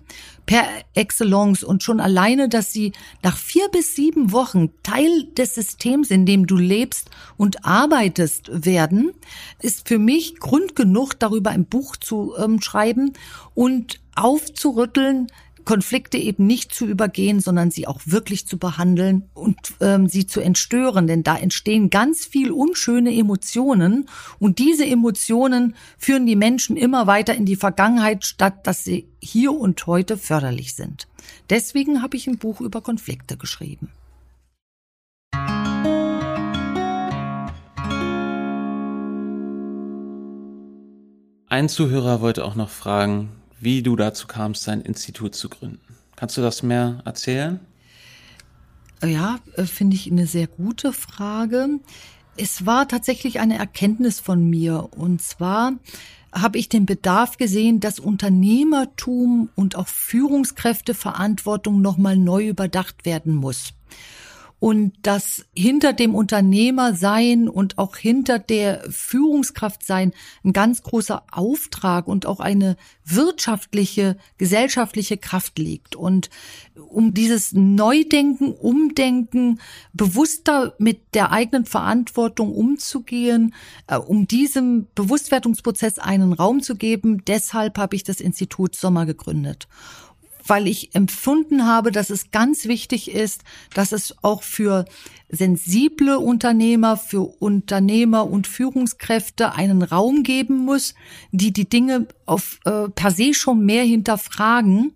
Per excellence. Und schon alleine, dass sie nach vier bis sieben Wochen Teil des Systems, in dem du lebst und arbeitest, werden, ist für mich Grund genug, darüber ein Buch zu ähm, schreiben und aufzurütteln, Konflikte eben nicht zu übergehen, sondern sie auch wirklich zu behandeln und ähm, sie zu entstören. Denn da entstehen ganz viel unschöne Emotionen und diese Emotionen führen die Menschen immer weiter in die Vergangenheit, statt dass sie hier und heute förderlich sind. Deswegen habe ich ein Buch über Konflikte geschrieben. Ein Zuhörer wollte auch noch fragen, wie du dazu kamst, dein Institut zu gründen. Kannst du das mehr erzählen? Ja, äh, finde ich eine sehr gute Frage. Es war tatsächlich eine Erkenntnis von mir. Und zwar habe ich den Bedarf gesehen, dass Unternehmertum und auch Führungskräfteverantwortung nochmal neu überdacht werden muss und dass hinter dem Unternehmer sein und auch hinter der Führungskraft sein ein ganz großer Auftrag und auch eine wirtschaftliche, gesellschaftliche Kraft liegt. Und um dieses Neudenken, Umdenken, bewusster mit der eigenen Verantwortung umzugehen, äh, um diesem Bewusstwerdungsprozess einen Raum zu geben, deshalb habe ich das Institut Sommer gegründet weil ich empfunden habe, dass es ganz wichtig ist, dass es auch für sensible Unternehmer, für Unternehmer und Führungskräfte einen Raum geben muss, die die Dinge auf äh, per se schon mehr hinterfragen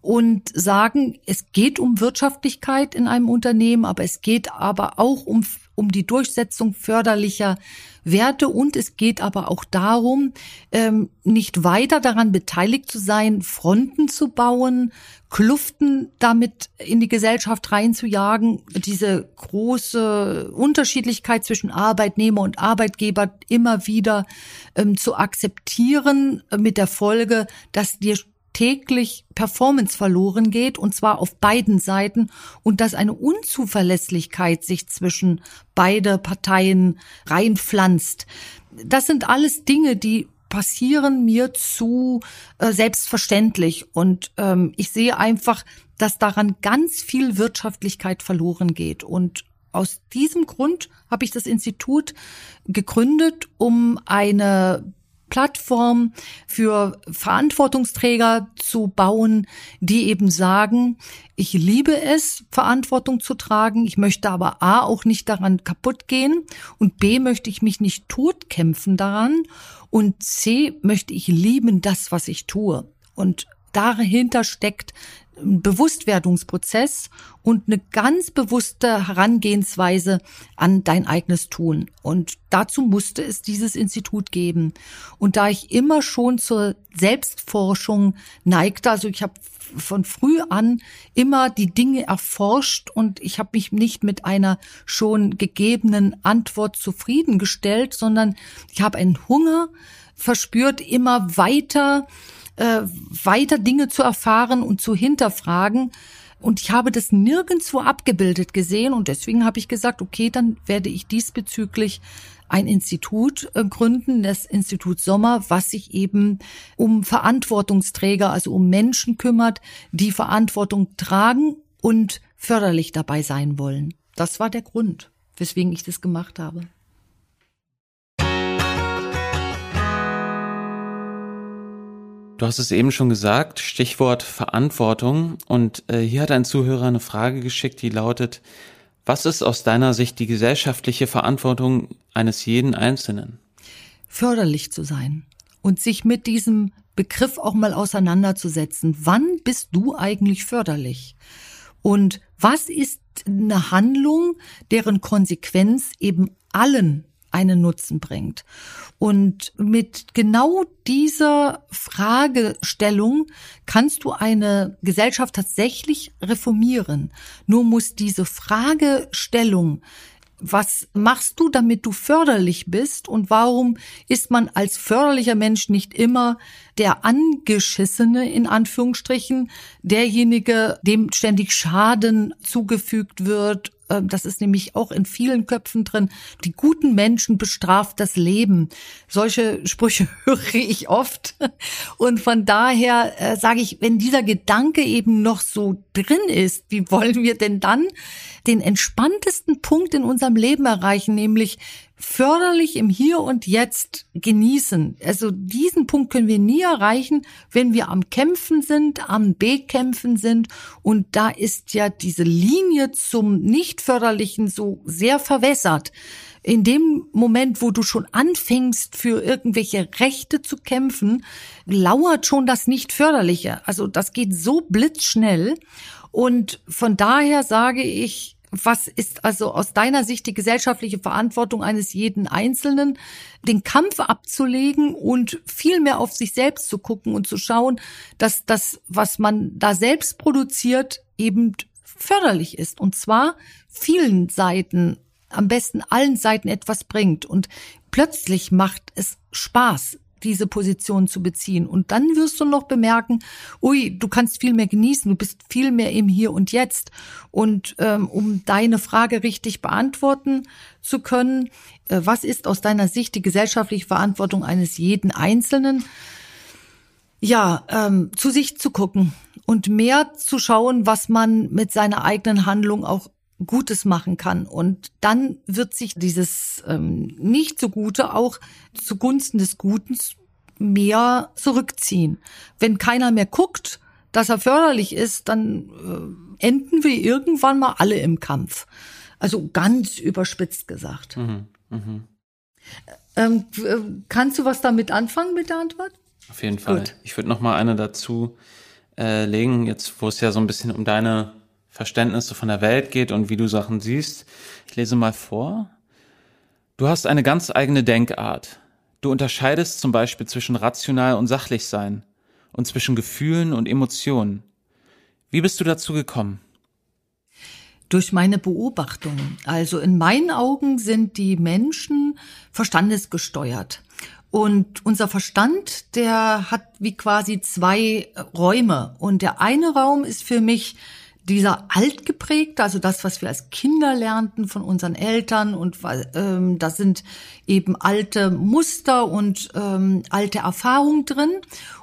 und sagen, es geht um Wirtschaftlichkeit in einem Unternehmen, aber es geht aber auch um, um die Durchsetzung förderlicher Werte und es geht aber auch darum, ähm, nicht weiter daran beteiligt zu sein, Fronten zu bauen, Kluften damit in die Gesellschaft reinzujagen, diese große Unterschiedlichkeit zwischen Arbeitnehmer und Arbeitgeber immer wieder ähm, zu akzeptieren, mit der Folge, dass dir täglich Performance verloren geht, und zwar auf beiden Seiten, und dass eine Unzuverlässlichkeit sich zwischen beide Parteien reinpflanzt. Das sind alles Dinge, die passieren mir zu äh, selbstverständlich. Und ähm, ich sehe einfach, dass daran ganz viel Wirtschaftlichkeit verloren geht. Und aus diesem Grund habe ich das Institut gegründet, um eine Plattform für Verantwortungsträger zu bauen, die eben sagen, ich liebe es, Verantwortung zu tragen, ich möchte aber A auch nicht daran kaputt gehen und B möchte ich mich nicht totkämpfen daran und C möchte ich lieben das, was ich tue. Und dahinter steckt Bewusstwerdungsprozess und eine ganz bewusste Herangehensweise an dein eigenes Tun. Und dazu musste es dieses Institut geben. Und da ich immer schon zur Selbstforschung neigte, also ich habe von früh an immer die Dinge erforscht und ich habe mich nicht mit einer schon gegebenen Antwort zufriedengestellt, sondern ich habe einen Hunger verspürt, immer weiter äh, weiter Dinge zu erfahren und zu hinterfragen. Und ich habe das nirgendwo abgebildet gesehen und deswegen habe ich gesagt, okay, dann werde ich diesbezüglich ein Institut äh, gründen, das Institut Sommer, was sich eben um Verantwortungsträger, also um Menschen kümmert, die Verantwortung tragen und förderlich dabei sein wollen. Das war der Grund, weswegen ich das gemacht habe. Du hast es eben schon gesagt, Stichwort Verantwortung. Und äh, hier hat ein Zuhörer eine Frage geschickt, die lautet, was ist aus deiner Sicht die gesellschaftliche Verantwortung eines jeden Einzelnen? Förderlich zu sein und sich mit diesem Begriff auch mal auseinanderzusetzen. Wann bist du eigentlich förderlich? Und was ist eine Handlung, deren Konsequenz eben allen einen Nutzen bringt. Und mit genau dieser Fragestellung kannst du eine Gesellschaft tatsächlich reformieren. Nur muss diese Fragestellung was machst du, damit du förderlich bist und warum ist man als förderlicher Mensch nicht immer der angeschissene in Anführungsstrichen, derjenige, dem ständig Schaden zugefügt wird, das ist nämlich auch in vielen Köpfen drin, die guten Menschen bestraft das Leben. Solche Sprüche höre ich oft. Und von daher äh, sage ich, wenn dieser Gedanke eben noch so drin ist, wie wollen wir denn dann den entspanntesten Punkt in unserem Leben erreichen, nämlich förderlich im Hier und Jetzt genießen. Also diesen Punkt können wir nie erreichen, wenn wir am Kämpfen sind, am Bekämpfen sind. Und da ist ja diese Linie zum Nicht-Förderlichen so sehr verwässert. In dem Moment, wo du schon anfängst, für irgendwelche Rechte zu kämpfen, lauert schon das Nicht-Förderliche. Also das geht so blitzschnell. Und von daher sage ich, was ist also aus deiner Sicht die gesellschaftliche Verantwortung eines jeden Einzelnen, den Kampf abzulegen und viel mehr auf sich selbst zu gucken und zu schauen, dass das, was man da selbst produziert, eben förderlich ist. Und zwar vielen Seiten, am besten allen Seiten etwas bringt. Und plötzlich macht es Spaß, diese Position zu beziehen. Und dann wirst du noch bemerken, ui, du kannst viel mehr genießen, du bist viel mehr im Hier und Jetzt. Und ähm, um deine Frage richtig beantworten zu können, äh, was ist aus deiner Sicht die gesellschaftliche Verantwortung eines jeden Einzelnen? Ja, ähm, zu sich zu gucken und mehr zu schauen, was man mit seiner eigenen Handlung auch Gutes machen kann. Und dann wird sich dieses ähm, nicht so Gute auch zugunsten des Guten mehr zurückziehen. Wenn keiner mehr guckt, dass er förderlich ist, dann äh, enden wir irgendwann mal alle im Kampf. Also ganz überspitzt gesagt. Mhm, mh. ähm, äh, kannst du was damit anfangen mit der Antwort? Auf jeden Fall. Gut. Ich würde noch mal eine dazu äh, legen, jetzt wo es ja so ein bisschen um deine Verständnisse von der Welt geht und wie du Sachen siehst. Ich lese mal vor. Du hast eine ganz eigene Denkart. Du unterscheidest zum Beispiel zwischen rational und sachlich sein und zwischen Gefühlen und Emotionen. Wie bist du dazu gekommen? Durch meine Beobachtungen. Also in meinen Augen sind die Menschen verstandesgesteuert. Und unser Verstand, der hat wie quasi zwei Räume. Und der eine Raum ist für mich dieser altgeprägte, also das, was wir als Kinder lernten von unseren Eltern und ähm, da sind eben alte Muster und ähm, alte Erfahrungen drin.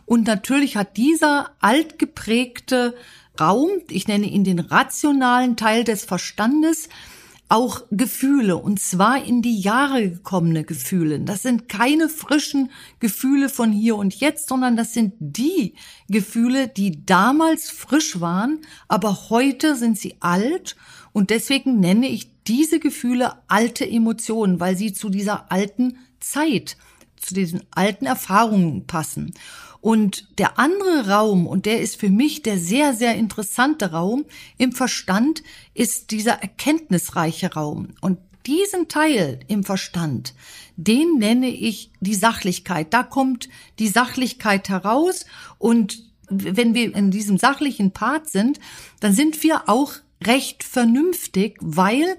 Und natürlich hat dieser altgeprägte Raum, ich nenne ihn den rationalen Teil des Verstandes, auch Gefühle und zwar in die Jahre gekommene Gefühle. Das sind keine frischen Gefühle von hier und jetzt, sondern das sind die Gefühle, die damals frisch waren, aber heute sind sie alt und deswegen nenne ich diese Gefühle alte Emotionen, weil sie zu dieser alten Zeit, zu diesen alten Erfahrungen passen. Und der andere Raum, und der ist für mich der sehr, sehr interessante Raum im Verstand, ist dieser erkenntnisreiche Raum. Und diesen Teil im Verstand, den nenne ich die Sachlichkeit. Da kommt die Sachlichkeit heraus und wenn wir in diesem sachlichen Part sind, dann sind wir auch recht vernünftig, weil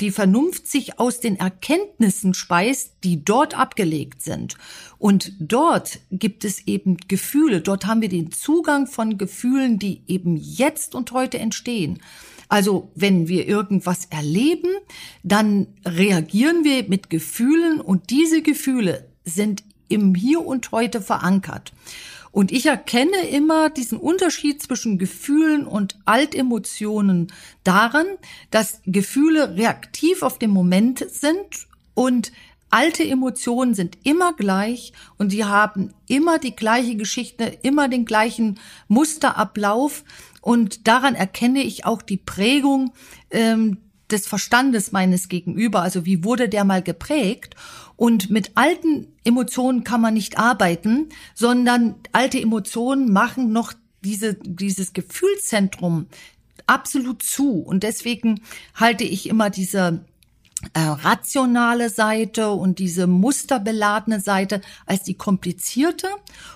die Vernunft sich aus den Erkenntnissen speist, die dort abgelegt sind. Und dort gibt es eben Gefühle, dort haben wir den Zugang von Gefühlen, die eben jetzt und heute entstehen. Also wenn wir irgendwas erleben, dann reagieren wir mit Gefühlen und diese Gefühle sind im Hier und heute verankert. Und ich erkenne immer diesen Unterschied zwischen Gefühlen und Altemotionen daran, dass Gefühle reaktiv auf den Moment sind und alte Emotionen sind immer gleich und die haben immer die gleiche Geschichte, immer den gleichen Musterablauf. Und daran erkenne ich auch die Prägung ähm, des Verstandes meines Gegenüber. Also wie wurde der mal geprägt? Und mit alten Emotionen kann man nicht arbeiten, sondern alte Emotionen machen noch diese, dieses Gefühlszentrum absolut zu. Und deswegen halte ich immer diese äh, rationale Seite und diese musterbeladene Seite als die komplizierte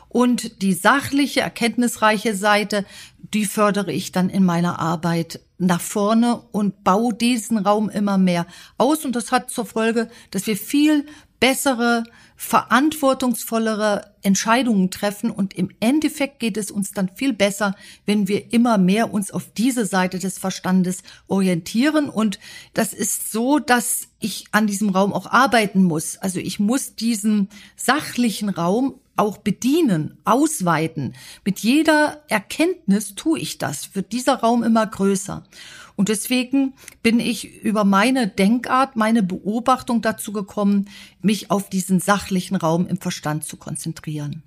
und die sachliche, erkenntnisreiche Seite, die fördere ich dann in meiner Arbeit nach vorne und baue diesen Raum immer mehr aus. Und das hat zur Folge, dass wir viel bessere verantwortungsvollere Entscheidungen treffen und im Endeffekt geht es uns dann viel besser, wenn wir immer mehr uns auf diese Seite des Verstandes orientieren und das ist so, dass ich an diesem Raum auch arbeiten muss. Also ich muss diesen sachlichen Raum auch bedienen, ausweiten. Mit jeder Erkenntnis tue ich das, wird dieser Raum immer größer. Und deswegen bin ich über meine Denkart, meine Beobachtung dazu gekommen, mich auf diesen sachlichen Raum im Verstand zu konzentrieren.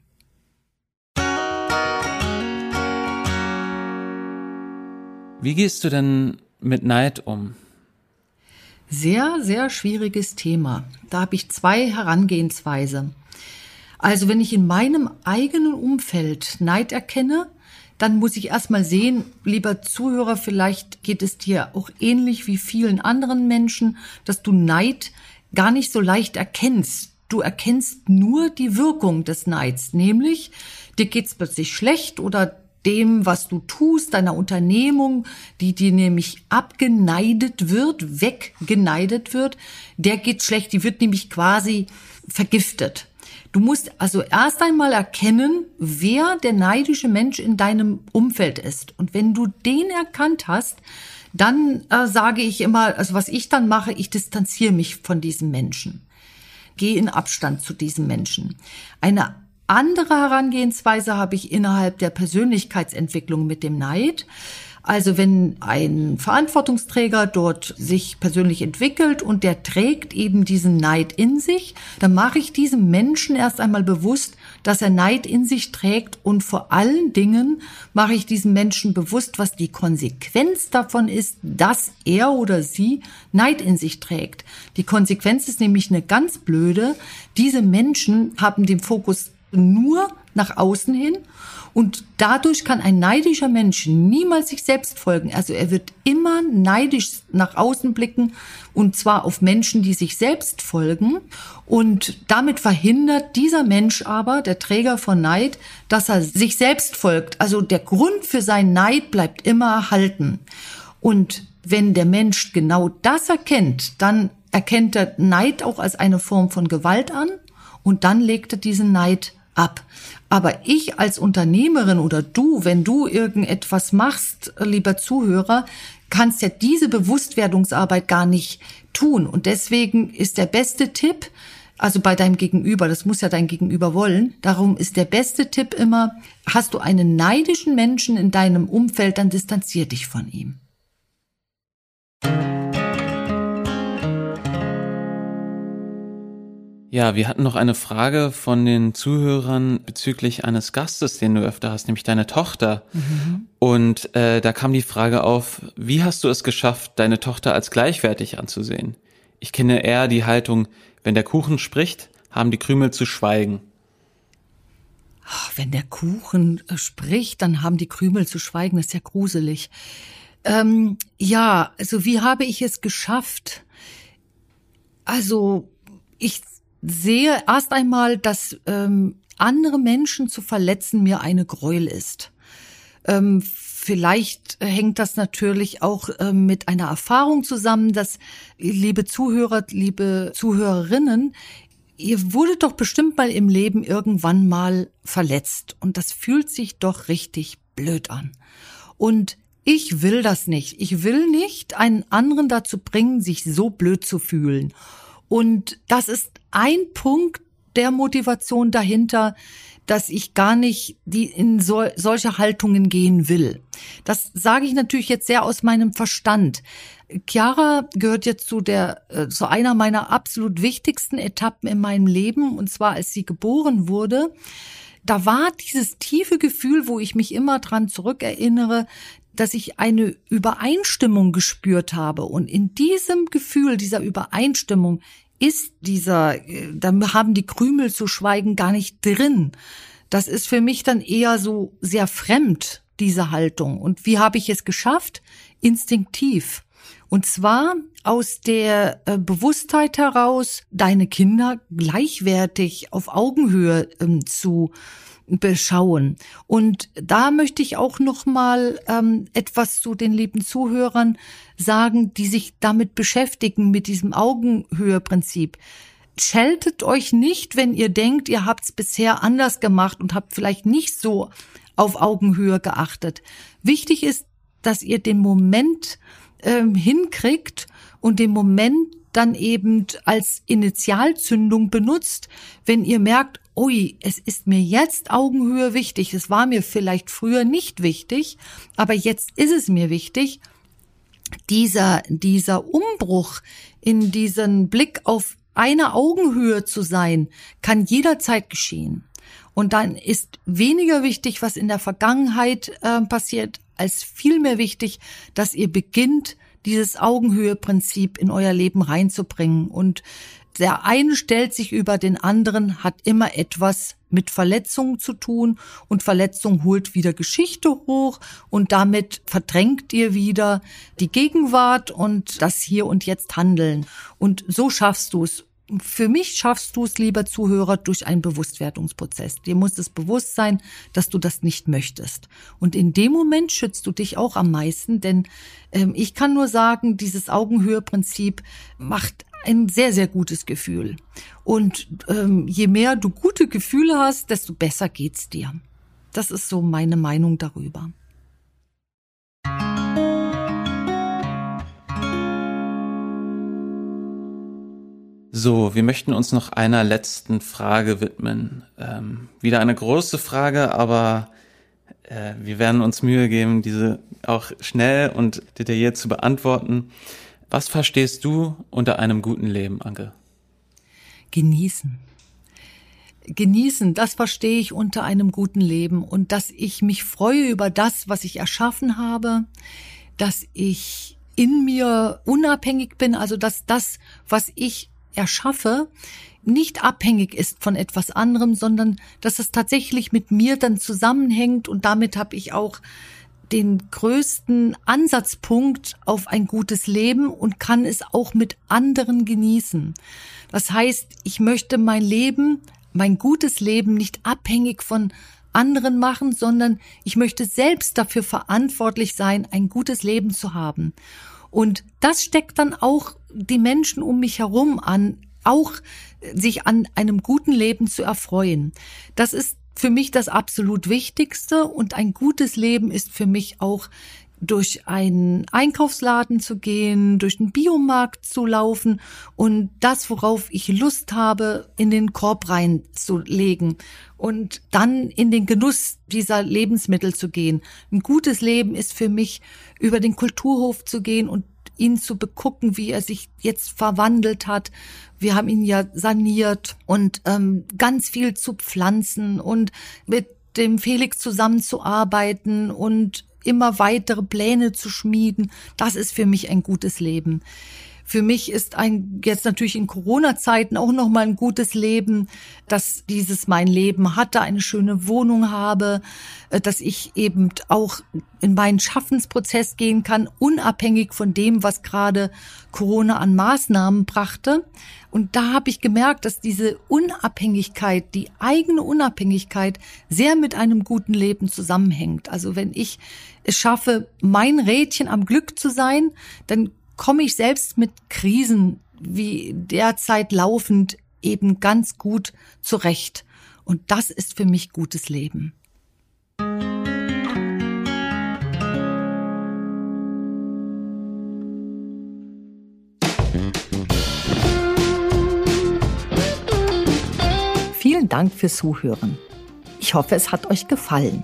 Wie gehst du denn mit Neid um? Sehr, sehr schwieriges Thema. Da habe ich zwei Herangehensweise. Also wenn ich in meinem eigenen Umfeld Neid erkenne, dann muss ich erstmal sehen, lieber Zuhörer, vielleicht geht es dir auch ähnlich wie vielen anderen Menschen, dass du Neid gar nicht so leicht erkennst. Du erkennst nur die Wirkung des Neids, nämlich dir geht's plötzlich schlecht oder dem, was du tust, deiner Unternehmung, die dir nämlich abgeneidet wird, weggeneidet wird, der geht schlecht, die wird nämlich quasi vergiftet. Du musst also erst einmal erkennen, wer der neidische Mensch in deinem Umfeld ist. Und wenn du den erkannt hast, dann äh, sage ich immer, also was ich dann mache, ich distanziere mich von diesem Menschen. Gehe in Abstand zu diesem Menschen. Eine andere Herangehensweise habe ich innerhalb der Persönlichkeitsentwicklung mit dem Neid. Also wenn ein Verantwortungsträger dort sich persönlich entwickelt und der trägt eben diesen Neid in sich, dann mache ich diesem Menschen erst einmal bewusst, dass er Neid in sich trägt und vor allen Dingen mache ich diesem Menschen bewusst, was die Konsequenz davon ist, dass er oder sie Neid in sich trägt. Die Konsequenz ist nämlich eine ganz blöde. Diese Menschen haben den Fokus nur nach außen hin und dadurch kann ein neidischer Mensch niemals sich selbst folgen. Also er wird immer neidisch nach außen blicken und zwar auf Menschen, die sich selbst folgen. Und damit verhindert dieser Mensch aber, der Träger von Neid, dass er sich selbst folgt. Also der Grund für seinen Neid bleibt immer erhalten. Und wenn der Mensch genau das erkennt, dann erkennt er Neid auch als eine Form von Gewalt an und dann legt er diesen Neid ab. Aber ich als Unternehmerin oder du, wenn du irgendetwas machst, lieber Zuhörer, kannst ja diese Bewusstwerdungsarbeit gar nicht tun. Und deswegen ist der beste Tipp, also bei deinem Gegenüber, das muss ja dein Gegenüber wollen, darum ist der beste Tipp immer, hast du einen neidischen Menschen in deinem Umfeld, dann distanzier dich von ihm. Ja, wir hatten noch eine Frage von den Zuhörern bezüglich eines Gastes, den du öfter hast, nämlich deine Tochter. Mhm. Und äh, da kam die Frage auf, wie hast du es geschafft, deine Tochter als gleichwertig anzusehen? Ich kenne eher die Haltung, wenn der Kuchen spricht, haben die Krümel zu schweigen. Wenn der Kuchen äh, spricht, dann haben die Krümel zu schweigen. Das ist ja gruselig. Ähm, ja, also wie habe ich es geschafft? Also ich sehe erst einmal, dass ähm, andere Menschen zu verletzen mir eine Gräuel ist. Ähm, vielleicht hängt das natürlich auch ähm, mit einer Erfahrung zusammen, dass, liebe Zuhörer, liebe Zuhörerinnen, ihr wurdet doch bestimmt mal im Leben irgendwann mal verletzt und das fühlt sich doch richtig blöd an. Und ich will das nicht. Ich will nicht einen anderen dazu bringen, sich so blöd zu fühlen. Und das ist ein Punkt der Motivation dahinter, dass ich gar nicht die in so, solche Haltungen gehen will. Das sage ich natürlich jetzt sehr aus meinem Verstand. Chiara gehört jetzt zu der äh, zu einer meiner absolut wichtigsten Etappen in meinem Leben und zwar als sie geboren wurde. Da war dieses tiefe Gefühl, wo ich mich immer dran zurückerinnere, dass ich eine Übereinstimmung gespürt habe. Und in diesem Gefühl, dieser Übereinstimmung ist dieser, äh, da haben die Krümel zu schweigen gar nicht drin. Das ist für mich dann eher so sehr fremd, diese Haltung. Und wie habe ich es geschafft? Instinktiv. Und zwar aus der äh, Bewusstheit heraus, deine Kinder gleichwertig auf Augenhöhe ähm, zu beschauen. Und da möchte ich auch noch mal ähm, etwas zu den lieben Zuhörern sagen, die sich damit beschäftigen mit diesem Augenhöheprinzip. scheltet euch nicht, wenn ihr denkt, ihr habt es bisher anders gemacht und habt vielleicht nicht so auf Augenhöhe geachtet. Wichtig ist, dass ihr den Moment ähm, hinkriegt und den Moment dann eben als Initialzündung benutzt, wenn ihr merkt, ui, es ist mir jetzt Augenhöhe wichtig, es war mir vielleicht früher nicht wichtig, aber jetzt ist es mir wichtig, dieser, dieser Umbruch in diesen Blick auf eine Augenhöhe zu sein, kann jederzeit geschehen. Und dann ist weniger wichtig, was in der Vergangenheit äh, passiert, als vielmehr wichtig, dass ihr beginnt, dieses Augenhöhe-Prinzip in euer Leben reinzubringen. Und der eine stellt sich über den anderen, hat immer etwas mit Verletzungen zu tun und Verletzung holt wieder Geschichte hoch und damit verdrängt ihr wieder die Gegenwart und das Hier und Jetzt handeln. Und so schaffst du es für mich schaffst du es, lieber Zuhörer, durch einen Bewusstwerdungsprozess. Dir muss es bewusst sein, dass du das nicht möchtest. Und in dem Moment schützt du dich auch am meisten, denn ähm, ich kann nur sagen, dieses Augenhöhe-Prinzip macht ein sehr, sehr gutes Gefühl. Und ähm, je mehr du gute Gefühle hast, desto besser geht's dir. Das ist so meine Meinung darüber. So, wir möchten uns noch einer letzten Frage widmen. Ähm, wieder eine große Frage, aber äh, wir werden uns Mühe geben, diese auch schnell und detailliert zu beantworten. Was verstehst du unter einem guten Leben, Anke? Genießen. Genießen, das verstehe ich unter einem guten Leben und dass ich mich freue über das, was ich erschaffen habe, dass ich in mir unabhängig bin, also dass das, was ich erschaffe, nicht abhängig ist von etwas anderem, sondern dass es tatsächlich mit mir dann zusammenhängt und damit habe ich auch den größten Ansatzpunkt auf ein gutes Leben und kann es auch mit anderen genießen. Das heißt, ich möchte mein Leben, mein gutes Leben nicht abhängig von anderen machen, sondern ich möchte selbst dafür verantwortlich sein, ein gutes Leben zu haben. Und das steckt dann auch die Menschen um mich herum an, auch sich an einem guten Leben zu erfreuen. Das ist für mich das absolut Wichtigste und ein gutes Leben ist für mich auch durch einen Einkaufsladen zu gehen, durch den Biomarkt zu laufen und das, worauf ich Lust habe, in den Korb reinzulegen und dann in den Genuss dieser Lebensmittel zu gehen. Ein gutes Leben ist für mich, über den Kulturhof zu gehen und ihn zu begucken, wie er sich jetzt verwandelt hat. Wir haben ihn ja saniert und ähm, ganz viel zu pflanzen und mit dem Felix zusammenzuarbeiten und immer weitere Pläne zu schmieden. Das ist für mich ein gutes Leben. Für mich ist ein jetzt natürlich in Corona-Zeiten auch noch mal ein gutes Leben, dass dieses mein Leben hatte, eine schöne Wohnung habe, äh, dass ich eben auch in meinen Schaffensprozess gehen kann, unabhängig von dem, was gerade Corona an Maßnahmen brachte. Und da habe ich gemerkt, dass diese Unabhängigkeit, die eigene Unabhängigkeit sehr mit einem guten Leben zusammenhängt. Also wenn ich es schaffe, mein Rädchen am Glück zu sein, dann komme ich selbst mit Krisen wie derzeit laufend eben ganz gut zurecht. Und das ist für mich gutes Leben. Vielen Dank fürs Zuhören. Ich hoffe, es hat euch gefallen.